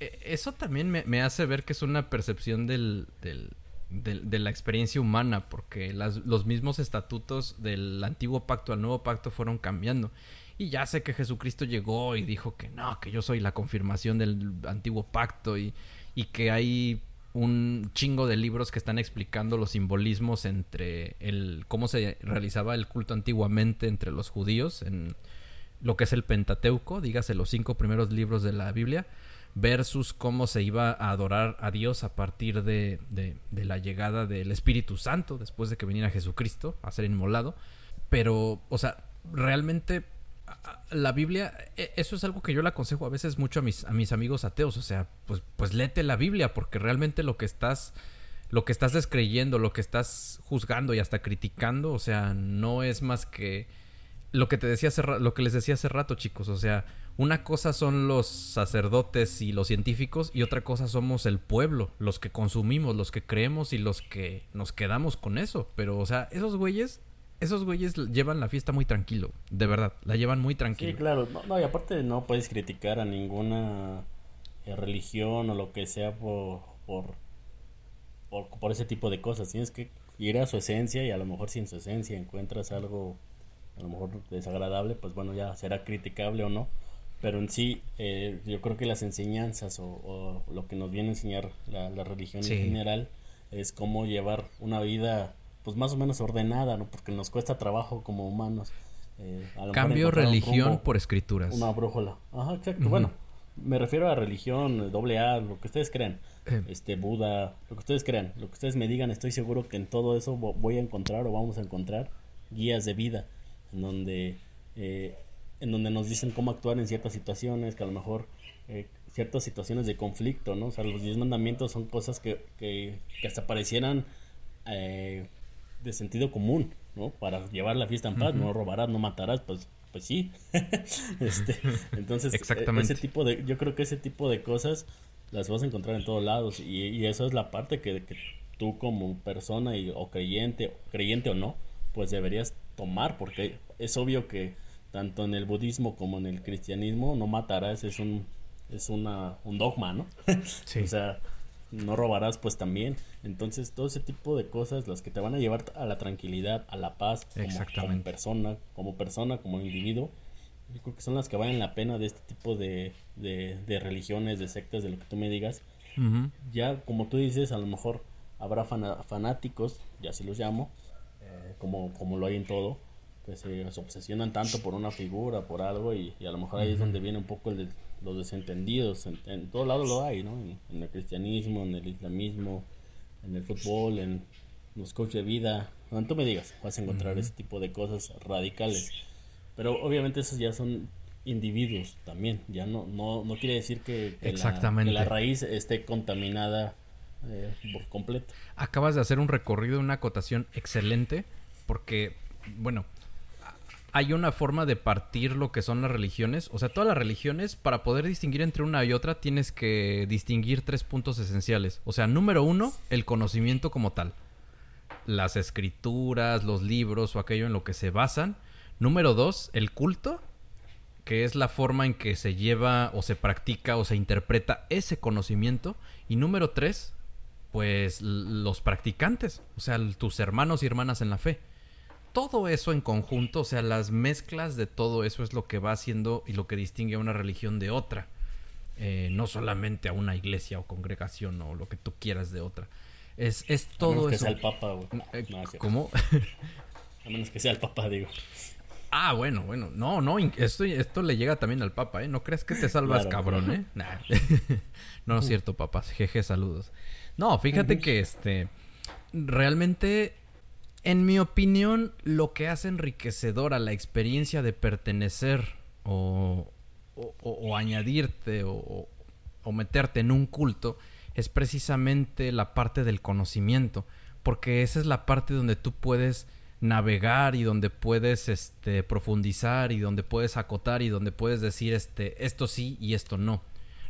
E, eso también me, me, hace ver que es una percepción del, del, de, la experiencia humana, porque los mismos estatutos del antiguo pacto al nuevo pacto fueron cambiando. Y ya sé que Jesucristo llegó y dijo que no, que yo soy la confirmación del antiguo pacto y, y que hay un chingo de libros que están explicando los simbolismos entre el cómo se realizaba el culto antiguamente entre los judíos en lo que es el Pentateuco, dígase los cinco primeros libros de la Biblia, versus cómo se iba a adorar a Dios a partir de, de, la llegada del Espíritu Santo, después de que viniera Jesucristo a ser inmolado. Pero, o sea, realmente la Biblia, e, eso es algo que yo le aconsejo a veces mucho a mis, a mis amigos ateos, o sea, pues, pues léete la Biblia, porque realmente lo que estás, lo que estás descreyendo, lo que estás juzgando y hasta criticando, o sea, no es más que lo que te decía hace, lo que les decía hace rato, chicos, o sea, una cosa son los sacerdotes y los científicos y otra cosa somos el pueblo, los que consumimos, los que creemos y los que nos quedamos con eso. Pero, o sea, esos güeyes, esos güeyes llevan la fiesta muy tranquilo, de verdad, la llevan muy tranquilo. Sí, claro, no, y aparte no puedes criticar a ninguna eh, religión o lo que sea por, por, por, ese tipo de cosas. Tienes que ir a su esencia y a lo mejor si en su esencia encuentras algo a lo mejor desagradable, pues bueno, ya será criticable o no. Pero en sí, eh, yo creo que las enseñanzas o, lo que nos viene a enseñar la, religión en general es cómo llevar una vida pues más o menos ordenada, ¿no? Porque nos cuesta trabajo como humanos. Eh, Cambio religión por escrituras. Una brújula. Ajá, exacto. Bueno, me refiero a religión, doble A, lo que ustedes crean. Eh. Este, Buda, lo que ustedes crean, lo que ustedes me digan, estoy seguro que en todo eso voy a encontrar o vamos a encontrar guías de vida, en donde, eh, en donde nos dicen cómo actuar en ciertas situaciones, que a lo mejor eh, ciertas situaciones de conflicto, ¿no? O sea, los diez mandamientos son cosas que, que, que hasta parecieran de sentido común, ¿no? Para llevar la fiesta en paz, no robarás, no matarás, pues pues sí. este, entonces, ese tipo de, yo creo que ese tipo de cosas las vas a encontrar en todos lados y, y eso es la parte que, que tú como persona y, o creyente, creyente o no, pues deberías tomar porque es obvio que tanto en el budismo como en el cristianismo no matarás es un es una un dogma, ¿no? Sí. o sea, no robarás pues también. Entonces, todo ese tipo de cosas, las que te van a llevar a la tranquilidad, a la paz, como, persona, como persona, como individuo, yo creo que son las que valen la pena de este tipo de, de, religiones, de sectas, de lo que tú me digas. Ya, como tú dices, a lo mejor habrá fanáticos, ya así los llamo, eh, como, como lo hay en todo, que se, obsesionan tanto por una figura, por algo, y, a lo mejor ahí es donde viene un poco el, los desentendidos. En, en todo lado lo hay, ¿no? En, el cristianismo, en el islamismo, en el fútbol, en los coaches de vida. Cuando tú me digas, vas a encontrar ese tipo de cosas radicales. Pero obviamente esos ya son individuos también. Ya no, no, no quiere decir que, Exactamente. La, raíz esté contaminada eh, por completo. Acabas de hacer un recorrido, una acotación excelente, porque, bueno, hay una forma de partir lo que son las religiones. O sea, todas las religiones, para poder distinguir entre una y otra, tienes que distinguir tres puntos esenciales. O sea, número uno, el conocimiento como tal. Las escrituras, los libros o aquello en lo que se basan. Número dos, el culto, que es la forma en que se lleva o se practica o se interpreta ese conocimiento. Y número tres, pues los practicantes, o sea, tus hermanos y hermanas en la fe todo eso en conjunto, o sea, las mezclas de todo eso es lo que va haciendo y lo que distingue a una religión de otra. Eh, no solamente a una iglesia o congregación o lo que tú quieras de otra. Es, es todo a menos que sea el Papa, güey. Eh, ¿Cómo? a menos que sea el Papa, digo. Ah, bueno, bueno. No, no, esto, esto le llega también al Papa, ¿eh? No crees que te salvas, cabrón, ¿eh? no, es cierto, papás. Jeje, saludos. No, fíjate que este. Realmente en mi opinión, lo que hace enriquecedora la experiencia de pertenecer o, añadirte o, meterte en un culto es precisamente la parte del conocimiento, porque esa es la parte donde tú puedes navegar y donde puedes este, profundizar y donde puedes acotar y donde puedes decir este, esto sí y esto no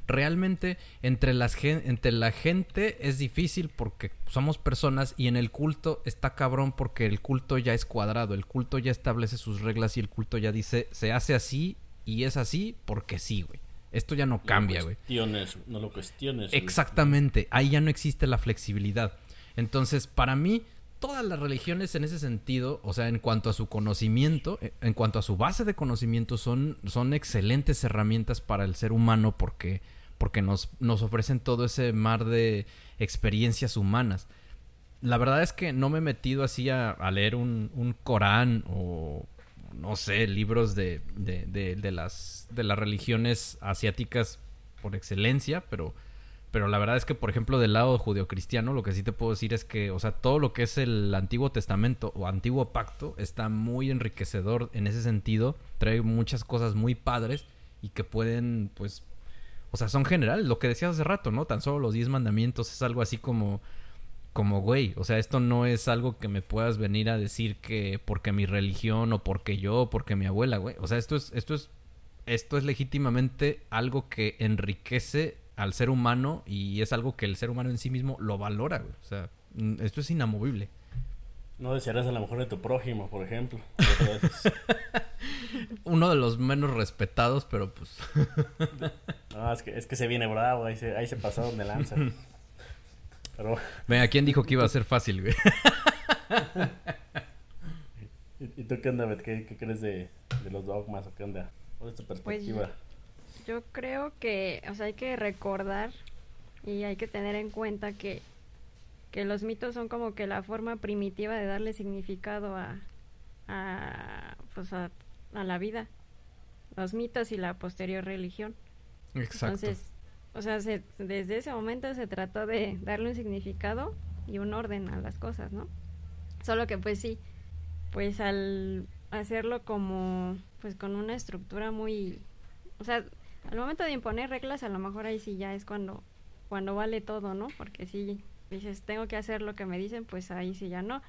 realmente entre, las entre la gente es difícil porque somos personas y en el culto está cabrón porque el culto ya es cuadrado, el culto ya establece sus reglas y el culto ya dice se hace así y es así porque sí, güey. Esto ya no cambia, güey. No lo cuestiones. Exactamente, ahí ya no existe la flexibilidad. Entonces, para mí, todas las religiones en ese sentido, o sea, en cuanto a su conocimiento, eh, en cuanto a su base de conocimiento, son, son excelentes herramientas para el ser humano porque porque nos, nos ofrecen todo ese mar de experiencias humanas. La verdad es que no me he metido así a, leer un, un, Corán o, no sé, libros de, de, de, las, de las religiones asiáticas por excelencia, pero, pero la verdad es que, por ejemplo, del lado judeocristiano, lo que sí te puedo decir es que, o sea, todo lo que es el Antiguo Testamento o Antiguo Pacto está muy enriquecedor en ese sentido, trae muchas cosas muy padres y que pueden, pues, o sea, son generales, lo que decías hace rato, ¿no? Tan solo los 10 mandamientos es algo así como como güey, o sea, esto no es algo que me puedas venir a decir que porque mi religión o porque yo o porque mi abuela, güey. O sea, esto es esto es esto es legítimamente algo que enriquece al ser humano y es algo que el ser humano en sí mismo lo valora, güey. O sea, esto es inamovible. No desearás a lo mejor de tu prójimo, por ejemplo. Uno de los menos respetados, pero pues. no, es que, es que se viene bravo, ahí se, ahí se pasó donde lanza. Pero... Venga, ¿quién dijo que iba a ser fácil, güey? ¿Y tú qué onda, Bet? ¿Qué, qué crees de, de, los dogmas o qué onda? ¿Cuál es tu pues perspectiva? Pues yo, creo que, o sea, hay que recordar y hay que tener en cuenta que, que los mitos son como que la forma primitiva de darle significado a, a, pues a, a la vida. Los mitos y la posterior religión. Exacto. Entonces, o sea, desde ese momento se trató de darle un significado y un orden a las cosas, ¿no? Solo que pues sí, pues al hacerlo como, pues con una estructura muy, o sea, al momento de imponer reglas a lo mejor ahí sí ya es cuando, cuando vale todo, ¿no? Porque si dices, tengo que hacer lo que me dicen, pues ahí sí ya no.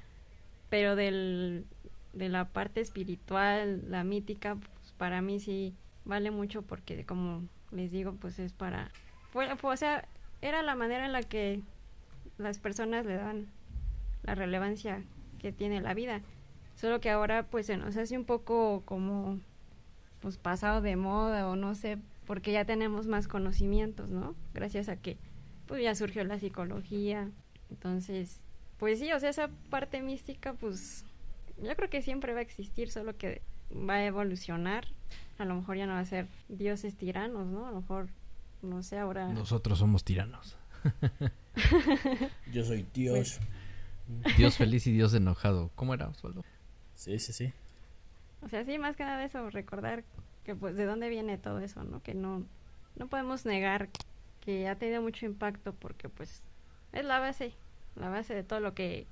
Pero del, de la parte espiritual, la mítica, pues para mí sí vale mucho porque como les digo, pues es para, o sea, era la manera en la que las personas le dan la relevancia que tiene la vida. Solo que ahora pues se nos hace un poco como pues pasado de moda o no sé, porque ya tenemos más conocimientos, ¿no? Gracias a que pues ya surgió la psicología. Entonces, pues sí, o sea, esa parte mística pues yo creo que siempre va a existir, solo que va a evolucionar. A lo mejor ya no va a ser dioses tiranos, ¿no? A lo mejor no sé, ahora Nosotros somos tiranos. Yo soy Dios. Dios feliz y Dios enojado. ¿Cómo era, Osvaldo? Sí, sí, sí. O sea, sí, más que nada eso, recordar que pues de dónde viene todo eso, ¿no? Que no, no podemos negar que ha tenido mucho impacto porque pues es la base, la base de todo lo que,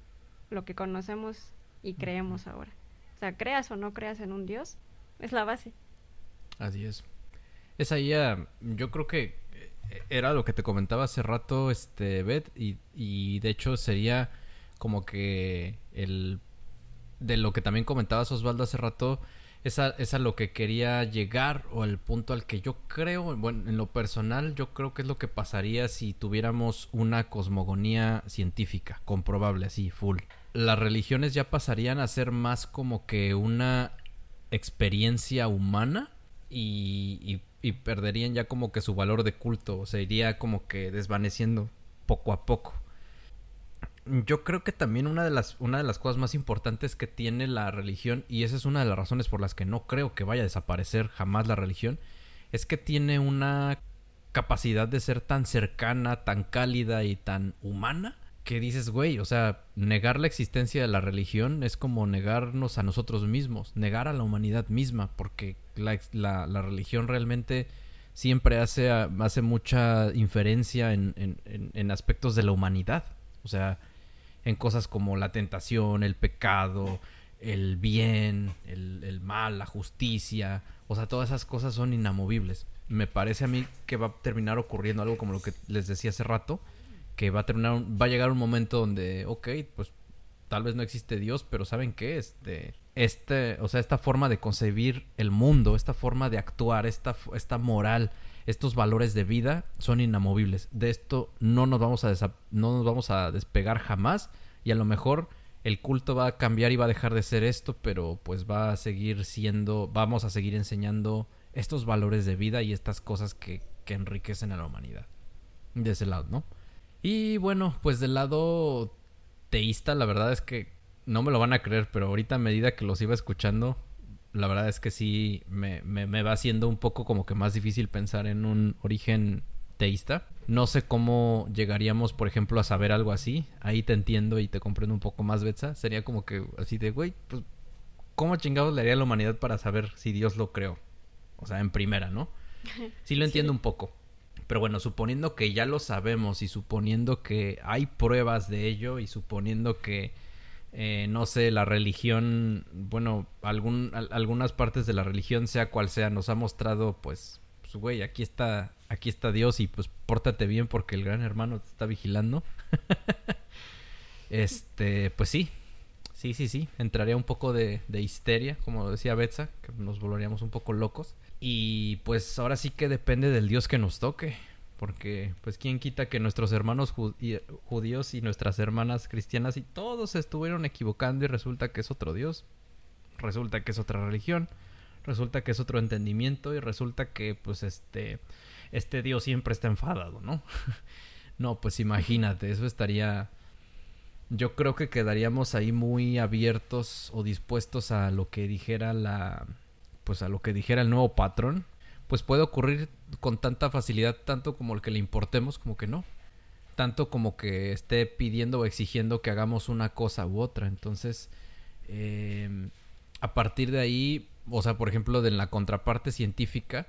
lo que conocemos y creemos ahora. O sea, creas o no creas en un Dios, es la base. Así es. Es ahí, ah, yo creo que era lo que te comentaba hace rato, este, Beth, y, y de hecho sería como que el... De lo que también comentabas Osvaldo hace rato, es a, es a, lo que quería llegar o el punto al que yo creo, bueno, en lo personal yo creo que es lo que pasaría si tuviéramos una cosmogonía científica, comprobable así, full. Las religiones ya pasarían a ser más como que una experiencia humana y, perderían ya como que su valor de culto, o iría como que desvaneciendo poco a poco. Yo creo que también una de las una de las cosas más importantes que tiene la religión y esa es una de las razones por las que no creo que vaya a desaparecer jamás la religión es que tiene una capacidad de ser tan cercana, tan cálida y tan humana que dices, güey, o sea, negar la existencia de la religión es como negarnos a nosotros mismos, negar a la humanidad misma, porque la, la, religión realmente siempre hace, hace mucha inferencia en, en, en, aspectos de la humanidad, o sea, en cosas como la tentación, el pecado, el bien, el, el mal, la justicia, o sea, todas esas cosas son inamovibles. Me parece a mí que va a terminar ocurriendo algo como lo que les decía hace rato, que va a terminar, va a llegar un momento donde, ok, pues tal vez no existe Dios, pero ¿saben qué? Este, este, o sea, esta forma de concebir el mundo, esta forma de actuar, esta, esta moral, estos valores de vida son inamovibles. De esto no nos vamos a no nos vamos a despegar jamás y a lo mejor el culto va a cambiar y va a dejar de ser esto, pero pues va a seguir siendo, vamos a seguir enseñando estos valores de vida y estas cosas que, que enriquecen a la humanidad. De ese lado, ¿no? Y bueno, pues del lado teísta, la verdad es que no me lo van a creer, pero ahorita a medida que los iba escuchando, la verdad es que sí me, me, va haciendo un poco como que más difícil pensar en un origen teísta. No sé cómo llegaríamos, por ejemplo, a saber algo así. Ahí te entiendo y te comprendo un poco más, Betsa. Sería como que así de, güey, pues, ¿cómo chingados le haría a la humanidad para saber si Dios lo creó? O sea, en primera, ¿no? Sí lo entiendo un poco. Pero bueno, suponiendo que ya lo sabemos y suponiendo que hay pruebas de ello y suponiendo que, eh, no sé, la religión, bueno, algún, algunas partes de la religión, sea cual sea, nos ha mostrado, pues, pues, güey, aquí está, aquí está Dios y pues pórtate bien porque el gran hermano te está vigilando. este, pues sí, sí, sí, sí, entraría un poco de, de histeria, como decía Betsa, que nos volveríamos un poco locos. Y pues ahora sí que depende del Dios que nos toque. Porque, pues, ¿quién quita que nuestros hermanos judíos y nuestras hermanas cristianas y todos se estuvieron equivocando y resulta que es otro Dios? Resulta que es otra religión, resulta que es otro entendimiento y resulta que, pues, este, este Dios siempre está enfadado, ¿no? no, pues imagínate, eso estaría yo creo que quedaríamos ahí muy abiertos o dispuestos a lo que dijera la pues a lo que dijera el nuevo patrón, pues puede ocurrir con tanta facilidad tanto como el que le importemos como que no. Tanto como que esté pidiendo o exigiendo que hagamos una cosa u otra. Entonces, em, a partir de ahí, o sea, por ejemplo, de la contraparte científica,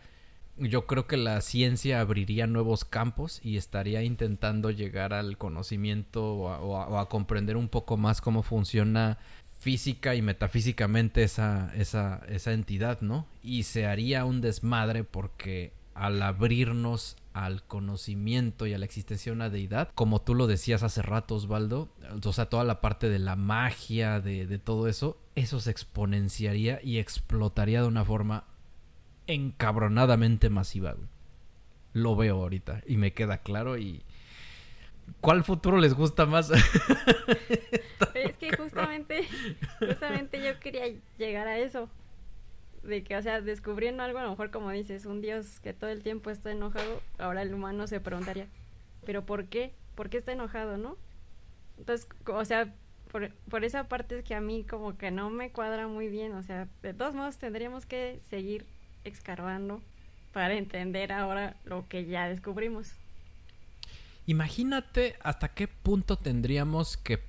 yo creo que la ciencia abriría nuevos campos y estaría intentando llegar al conocimiento o a, comprender un poco más cómo funciona física y metafísicamente esa, esa, esa entidad, ¿no? Y se haría un desmadre porque al abrirnos al conocimiento y a la existencia de una deidad, como tú lo decías hace rato, Osvaldo, o sea, toda la parte de la magia, de, de todo eso, eso se exponenciaría y explotaría de una forma encabronadamente masiva, Lo veo ahorita y me queda claro y... ¿Cuál futuro les gusta más? es que justamente, justamente yo quería llegar a eso. De que, o sea, descubriendo algo, a lo mejor como dices, un Dios que todo el tiempo está enojado, ahora el humano se preguntaría, ¿pero por qué? ¿Por qué está enojado, no? Entonces, o sea, por, por esa parte es que a mí como que no me cuadra muy bien, o sea, de todos modos tendríamos que seguir escarbando para entender ahora lo que ya descubrimos. Imagínate hasta qué punto tendríamos que,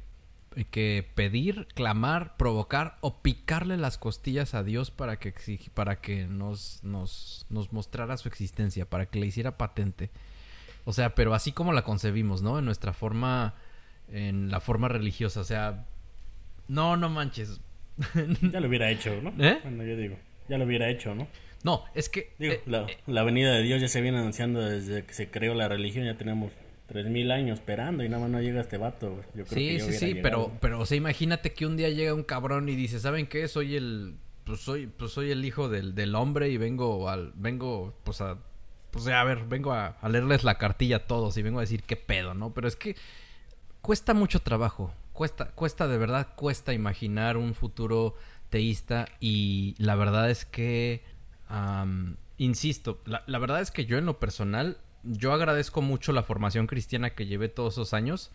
que pedir, clamar, provocar o picarle las costillas a Dios para que, para que nos, nos, nos mostrara su existencia, para que le hiciera patente. O sea, pero así como la concebimos, ¿no? En nuestra forma, en la forma religiosa. O sea, no, no manches. Ya lo hubiera hecho, ¿no? ¿Eh? Bueno, yo digo, ya lo hubiera hecho, ¿no? No, es que... Eh, la, la, venida de Dios ya se viene anunciando desde que se creó la religión, ya tenemos tres mil años esperando y nada más no llega este vato. Yo creo sí, sí, sí, pero, pero, o sea, imagínate que un día llega un cabrón y dice, ¿saben qué? Soy el... Pues soy, pues soy el hijo del, del hombre y vengo al... Vengo, pues a... Pues a ver, vengo a, a leerles la cartilla a todos y vengo a decir qué pedo, ¿no? Pero es que cuesta mucho trabajo. Cuesta, cuesta de verdad, cuesta imaginar un futuro teísta y la verdad es que insisto, la, verdad es que yo en lo personal, yo agradezco mucho la formación cristiana que llevé todos esos años.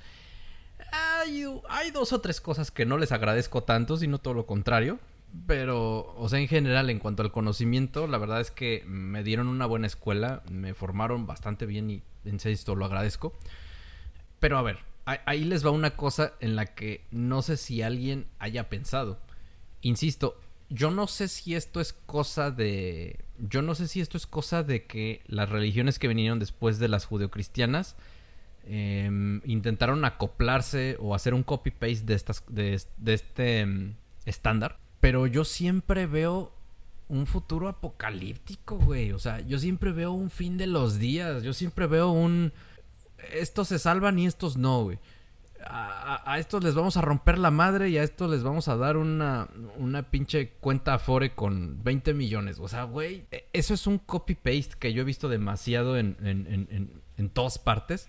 Hay, dos o tres cosas que no les agradezco tanto, sino todo lo contrario. Pero, o sea, en general, en cuanto al conocimiento, la verdad es que me dieron una buena escuela, me formaron bastante bien y, insisto, lo agradezco. Pero a ver, ahí les va una cosa en la que no sé si alguien haya pensado. Insisto, yo no sé si esto es cosa de. Yo no sé si esto es cosa de que las religiones que vinieron después de las judeocristianas em, intentaron acoplarse o hacer un copy-paste de, estas, de, este em, estándar. Pero yo siempre veo un futuro apocalíptico, güey. O sea, yo siempre veo un fin de los días. Yo siempre veo un. Estos se salvan y estos no, güey a, estos les vamos a romper la madre y a estos les vamos a dar una, una pinche cuenta Afore con 20 millones. O sea, güey, e, eso es un copy-paste que yo he visto demasiado en, en, todas partes.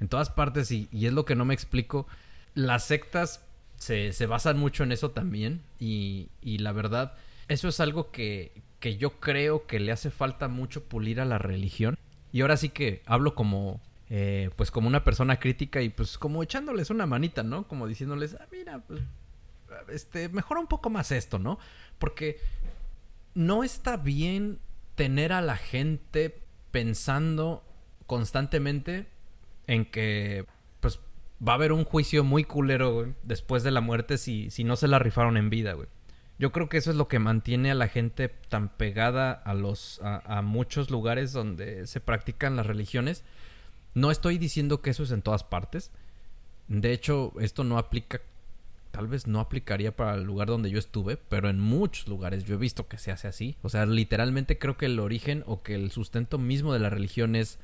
En todas partes y, es lo que no me explico. Las sectas se, se basan mucho en eso también y, y la verdad, eso es algo que, que yo creo que le hace falta mucho pulir a la religión. Y ahora sí que hablo como, eh, pues como una persona crítica y pues como echándoles una manita, ¿no? Como diciéndoles, ah, mira, pues, este, mejora un poco más esto, ¿no? Porque no está bien tener a la gente pensando constantemente en que, pues, va a haber un juicio muy culero, después de la muerte si, si no se la rifaron en vida, güey. Yo creo que eso es lo que mantiene a la gente tan pegada a los a muchos lugares donde se practican las religiones no estoy diciendo que eso es en todas partes. De hecho, esto no aplica, tal vez no aplicaría para el lugar donde yo estuve, pero en muchos lugares yo he visto que se hace así. O sea, literalmente creo que el origen o que el sustento mismo de la religión es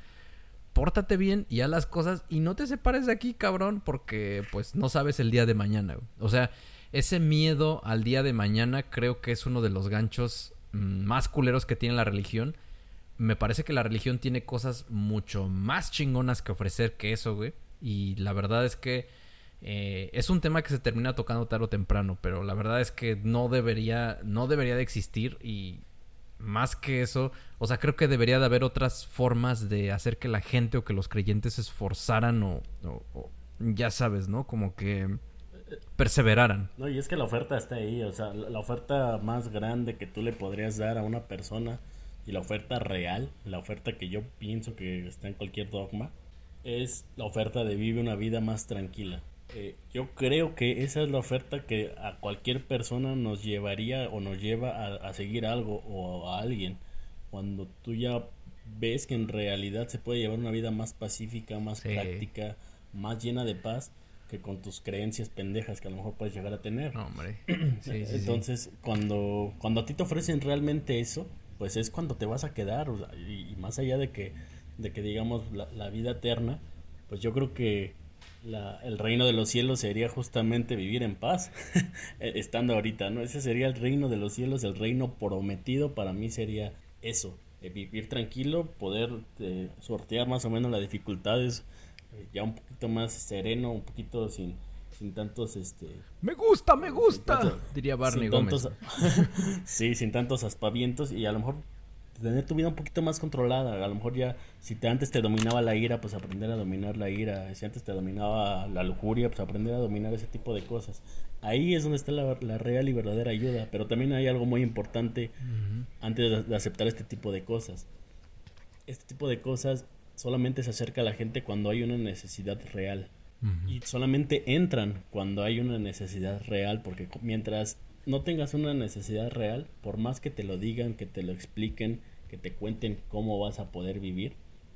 pórtate bien y haz las cosas y no te separes de aquí, cabrón, porque pues no sabes el día de mañana. O sea, ese miedo al día de mañana creo que es uno de los ganchos mm, más culeros que tiene la religión me parece que la religión tiene cosas mucho más chingonas que ofrecer que eso, güey. Y la verdad es que eh, es un tema que se termina tocando tarde o temprano, pero la verdad es que no debería, no debería de existir y más que eso, o sea, creo que debería de haber otras formas de hacer que la gente o que los creyentes se esforzaran o, ya sabes, ¿no? Como que perseveraran. No, y es que la oferta está ahí, o sea, la oferta más grande que tú le podrías dar a una persona y la oferta real, la oferta que yo pienso que está en cualquier dogma, es la oferta de vive una vida más tranquila. Eh, yo creo que esa es la oferta que a cualquier persona nos llevaría o nos lleva a, seguir algo o a alguien. Cuando tú ya ves que en realidad se puede llevar una vida más pacífica, más práctica, más llena de paz que con tus creencias pendejas que a lo mejor puedes llegar a tener. hombre. Entonces, cuando cuando a ti te ofrecen realmente eso, pues es cuando te vas a quedar, y, más allá de que de que digamos la, vida eterna, pues yo creo que la, el reino de los cielos sería justamente vivir en paz, estando ahorita, ¿no? Ese sería el reino de los cielos, el reino prometido para mí sería eso, eh, vivir tranquilo, poder eh, sortear más o menos las dificultades eh, ya un poquito más sereno, un poquito sin, sin tantos este me gusta me gusta diría Barney Gómez. Sí sin tantos aspavientos y a lo mejor tener tu vida un poquito más controlada. A lo mejor ya si te, antes te dominaba la ira pues aprender a dominar la ira. Si antes te dominaba la lujuria pues aprender a dominar ese tipo de cosas. Ahí es donde está la, real y verdadera ayuda pero también hay algo muy importante antes de aceptar este tipo de cosas. Este tipo de cosas solamente se acerca a la gente cuando hay una necesidad real. Y solamente entran cuando hay una necesidad real, porque mientras no tengas una necesidad real, por más que te lo digan, que te lo expliquen, que te cuenten cómo vas a poder vivir,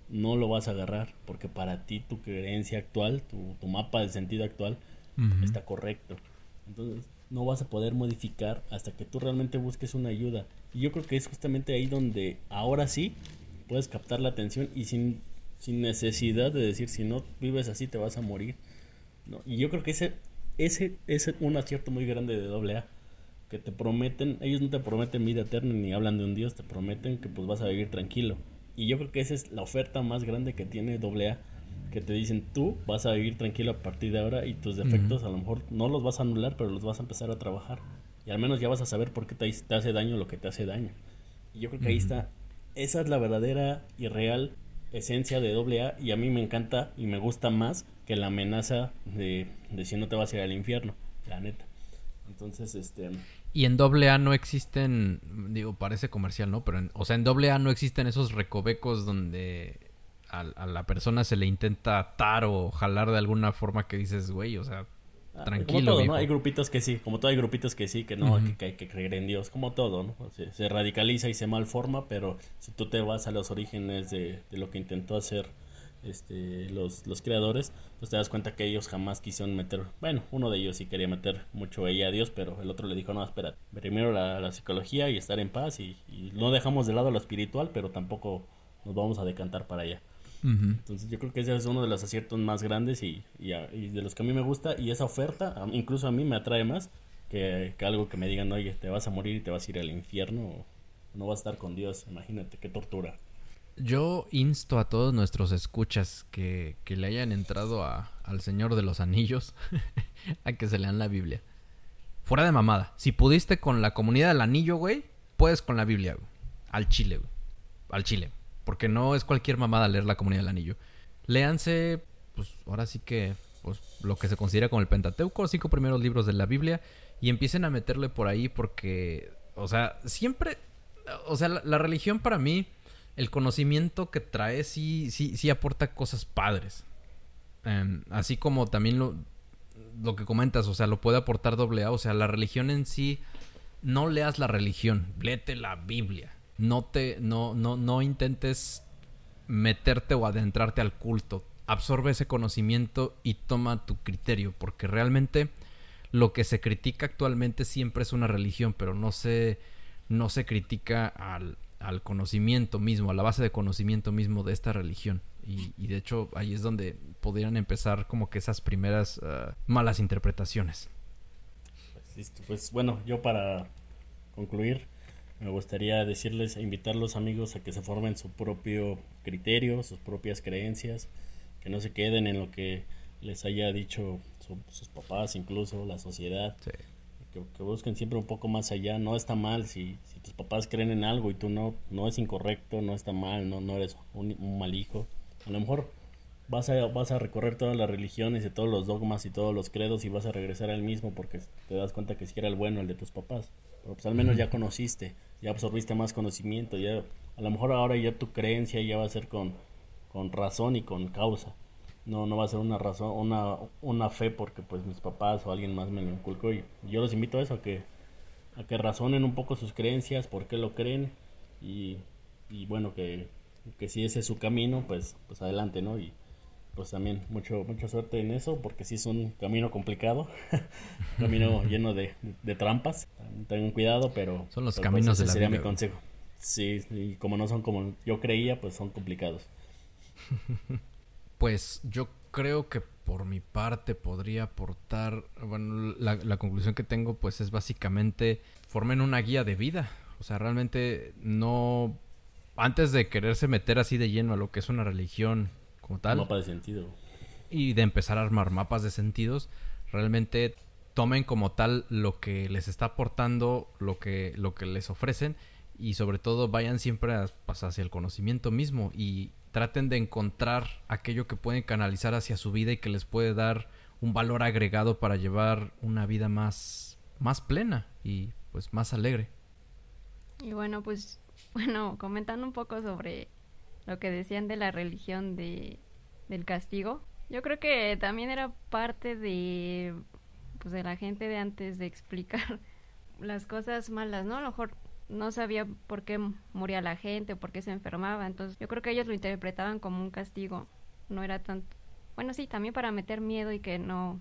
no lo vas a agarrar, porque para ti tu creencia actual, tu, mapa de sentido actual, está correcto. Entonces no vas a poder modificar hasta que tú realmente busques una ayuda. Y yo creo que es justamente ahí donde ahora sí puedes captar la atención y sin sin necesidad de decir si no vives así te vas a morir. ¿no? Y yo creo que ese, ese es un acierto muy grande de AA. Que te prometen, ellos no te prometen vida eterna ni hablan de un Dios, te prometen que pues vas a vivir tranquilo. Y yo creo que esa es la oferta más grande que tiene AA. Que te dicen tú vas a vivir tranquilo a partir de ahora y tus defectos a lo mejor no los vas a anular, pero los vas a empezar a trabajar. Y al menos ya vas a saber por qué te, te hace daño lo que te hace daño. Y yo creo que ahí está. Esa es la verdadera y real esencia de AA y a mí me encanta y me gusta más que la amenaza de, de si no te vas a ir al infierno, la neta. Entonces, este... Y en AA no existen, digo, parece comercial, ¿no? Pero, en, o sea, en AA no existen esos recovecos donde a, a, la persona se le intenta atar o jalar de alguna forma que dices, güey, o sea, Tranquilo. Como todo, ¿no? Hay grupitos que sí, como todo hay grupitos que sí, que no, que, hay que creer en Dios, como todo, ¿no? Se, radicaliza y se malforma, pero si tú te vas a los orígenes de, lo que intentó hacer este, los, los creadores, pues te das cuenta que ellos jamás quisieron meter, bueno, uno de ellos sí quería meter mucho ella a Dios, pero el otro le dijo, no, espera, primero la, psicología y estar en paz y, y no dejamos de lado lo espiritual, pero tampoco nos vamos a decantar para allá. Entonces yo creo que ese es uno de los aciertos más grandes y, y, de los que a mí me gusta y esa oferta incluso a mí me atrae más que, algo que me digan, oye, te vas a morir y te vas a ir al infierno o no vas a estar con Dios, imagínate qué tortura. Yo insto a todos nuestros escuchas que, que le hayan entrado a, al Señor de los Anillos a que se lean la Biblia. Fuera de mamada. Si pudiste con la comunidad del anillo, güey, puedes con la Biblia, güey. Al chile, güey. Al chile porque no es cualquier mamada leer la comunidad del anillo. Léanse, pues ahora sí que, pues lo que se considera como el Pentateuco, los cinco primeros libros de la Biblia, y empiecen a meterle por ahí porque, o sea, siempre, o sea, la, religión para mí, el conocimiento que trae sí, sí, sí aporta cosas padres. Em, así como también lo, lo que comentas, o sea, lo puede aportar doble A, o sea, la religión en sí, no leas la religión, léete la Biblia no te, no, no, no intentes meterte o adentrarte al culto. Absorbe ese conocimiento y toma tu criterio, porque realmente lo que se critica actualmente siempre es una religión, pero no se, no se critica al, al conocimiento mismo, a la base de conocimiento mismo de esta religión. Y, de hecho ahí es donde podrían empezar como que esas primeras uh, malas interpretaciones. Pues, pues bueno, yo para concluir, me gustaría decirles, invitar a los amigos a que se formen su propio criterio, sus propias creencias, que no se queden en lo que les haya dicho sus papás, incluso la sociedad. Que, busquen siempre un poco más allá. No está mal si, si tus papás creen en algo y tú no, no es incorrecto, no está mal, no, no eres un, mal hijo. A lo mejor vas a, vas a recorrer todas las religiones y todos los dogmas y todos los credos y vas a regresar al mismo porque te das cuenta que si era el bueno el de tus papás. Pero pues al menos ya conociste, ya absorbiste más conocimiento, ya a lo mejor ahora ya tu creencia ya va a ser con, con razón y con causa. No, no va a ser una razón, una, una fe porque pues mis papás o alguien más me lo inculcó y yo los invito a eso, a que, a que razonen un poco sus creencias, por qué lo creen y, y bueno, que, que si ese es su camino, pues, pues adelante, ¿no? Y, pues también mucho mucha suerte en eso porque sí es un camino complicado camino lleno de, trampas. Tengan cuidado pero son los pues, caminos de la sería mi consejo. Sí y como no son como yo creía pues son complicados. Pues yo creo que por mi parte podría aportar bueno la, la conclusión que tengo pues es básicamente formen una guía de vida. O sea realmente no antes de quererse meter así de lleno a lo que es una religión como tal. mapa de sentido. Y de empezar a armar mapas de sentidos, realmente tomen como tal lo que les está aportando, lo que, lo que les ofrecen y sobre todo vayan siempre pues, hacia el conocimiento mismo y traten de encontrar aquello que pueden canalizar hacia su vida y que les puede dar un valor agregado para llevar una vida más, más plena y pues más alegre. Y bueno, pues bueno, comentando un poco sobre lo que decían de la religión de, del castigo. Yo creo que también era parte de, pues, de la gente de antes de explicar las cosas malas, ¿no? A lo mejor no sabía por qué moría la gente o por qué se enfermaba, entonces yo creo que ellos lo interpretaban como un castigo, no era tanto... Bueno, sí, también para meter miedo y que no,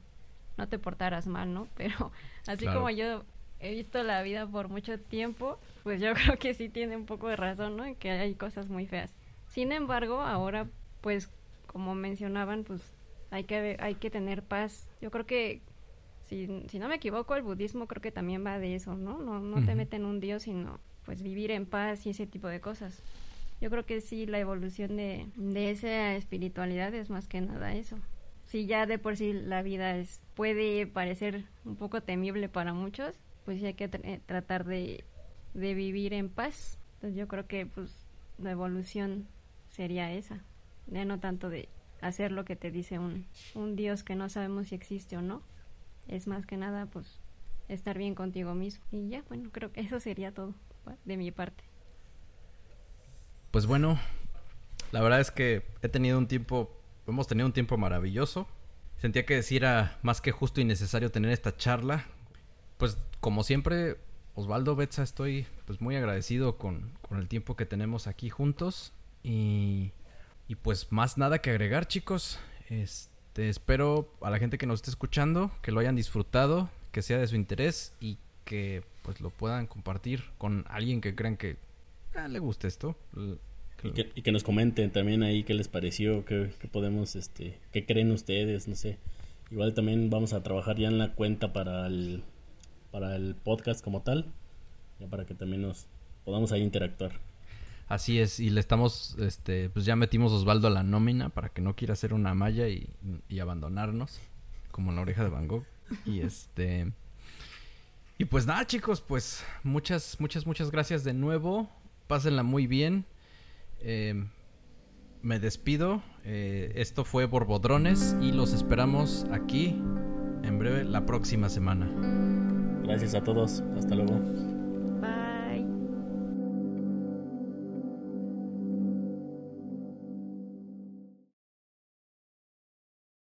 no te portaras mal, ¿no? Pero así como yo he visto la vida por mucho tiempo, pues yo creo que sí tiene un poco de razón, ¿no? Y que hay cosas muy feas. Sin embargo, ahora, pues, como mencionaban, pues hay que, hay que tener paz. Yo creo que, si, si no me equivoco, el budismo creo que también va de eso, ¿no? No, no te meten un dios, sino pues vivir en paz y ese tipo de cosas. Yo creo que sí, la evolución de, de esa espiritualidad es más que nada eso. Si ya de por sí la vida es puede parecer un poco temible para muchos, pues sí hay que tratar de, de vivir en paz. Entonces yo creo que pues la evolución sería esa. Ya no tanto de hacer lo que te dice un, un Dios que no sabemos si existe o no. Es más que nada, pues, estar bien contigo mismo. Y ya, bueno, creo que eso sería todo de mi parte. Pues bueno, la verdad es que he tenido un tiempo, hemos tenido un tiempo maravilloso. Sentía que decir era más que justo y necesario tener esta charla. Pues como siempre, Osvaldo Betza, estoy pues muy agradecido con, con el tiempo que tenemos aquí juntos. Y, pues más nada que agregar, chicos. Este, espero a la gente que nos esté escuchando que lo hayan disfrutado, que sea de su interés y que pues lo puedan compartir con alguien que crean que ah, le guste esto. Y que, nos comenten también ahí qué les pareció, qué, podemos, este, qué creen ustedes, no sé. Igual también vamos a trabajar ya en la cuenta para el, para el podcast como tal, ya para que también nos podamos ahí interactuar. Así es, y le estamos, este, pues ya metimos Osvaldo a la nómina para que no quiera hacer una malla y, abandonarnos, como en la oreja de Van Gogh. Y este. Y pues nada, chicos, pues muchas, muchas, muchas gracias de nuevo. Pásenla muy bien. Em, me despido. Eh, esto fue Borbodrones y los esperamos aquí en breve la próxima semana. Gracias a todos. Hasta luego.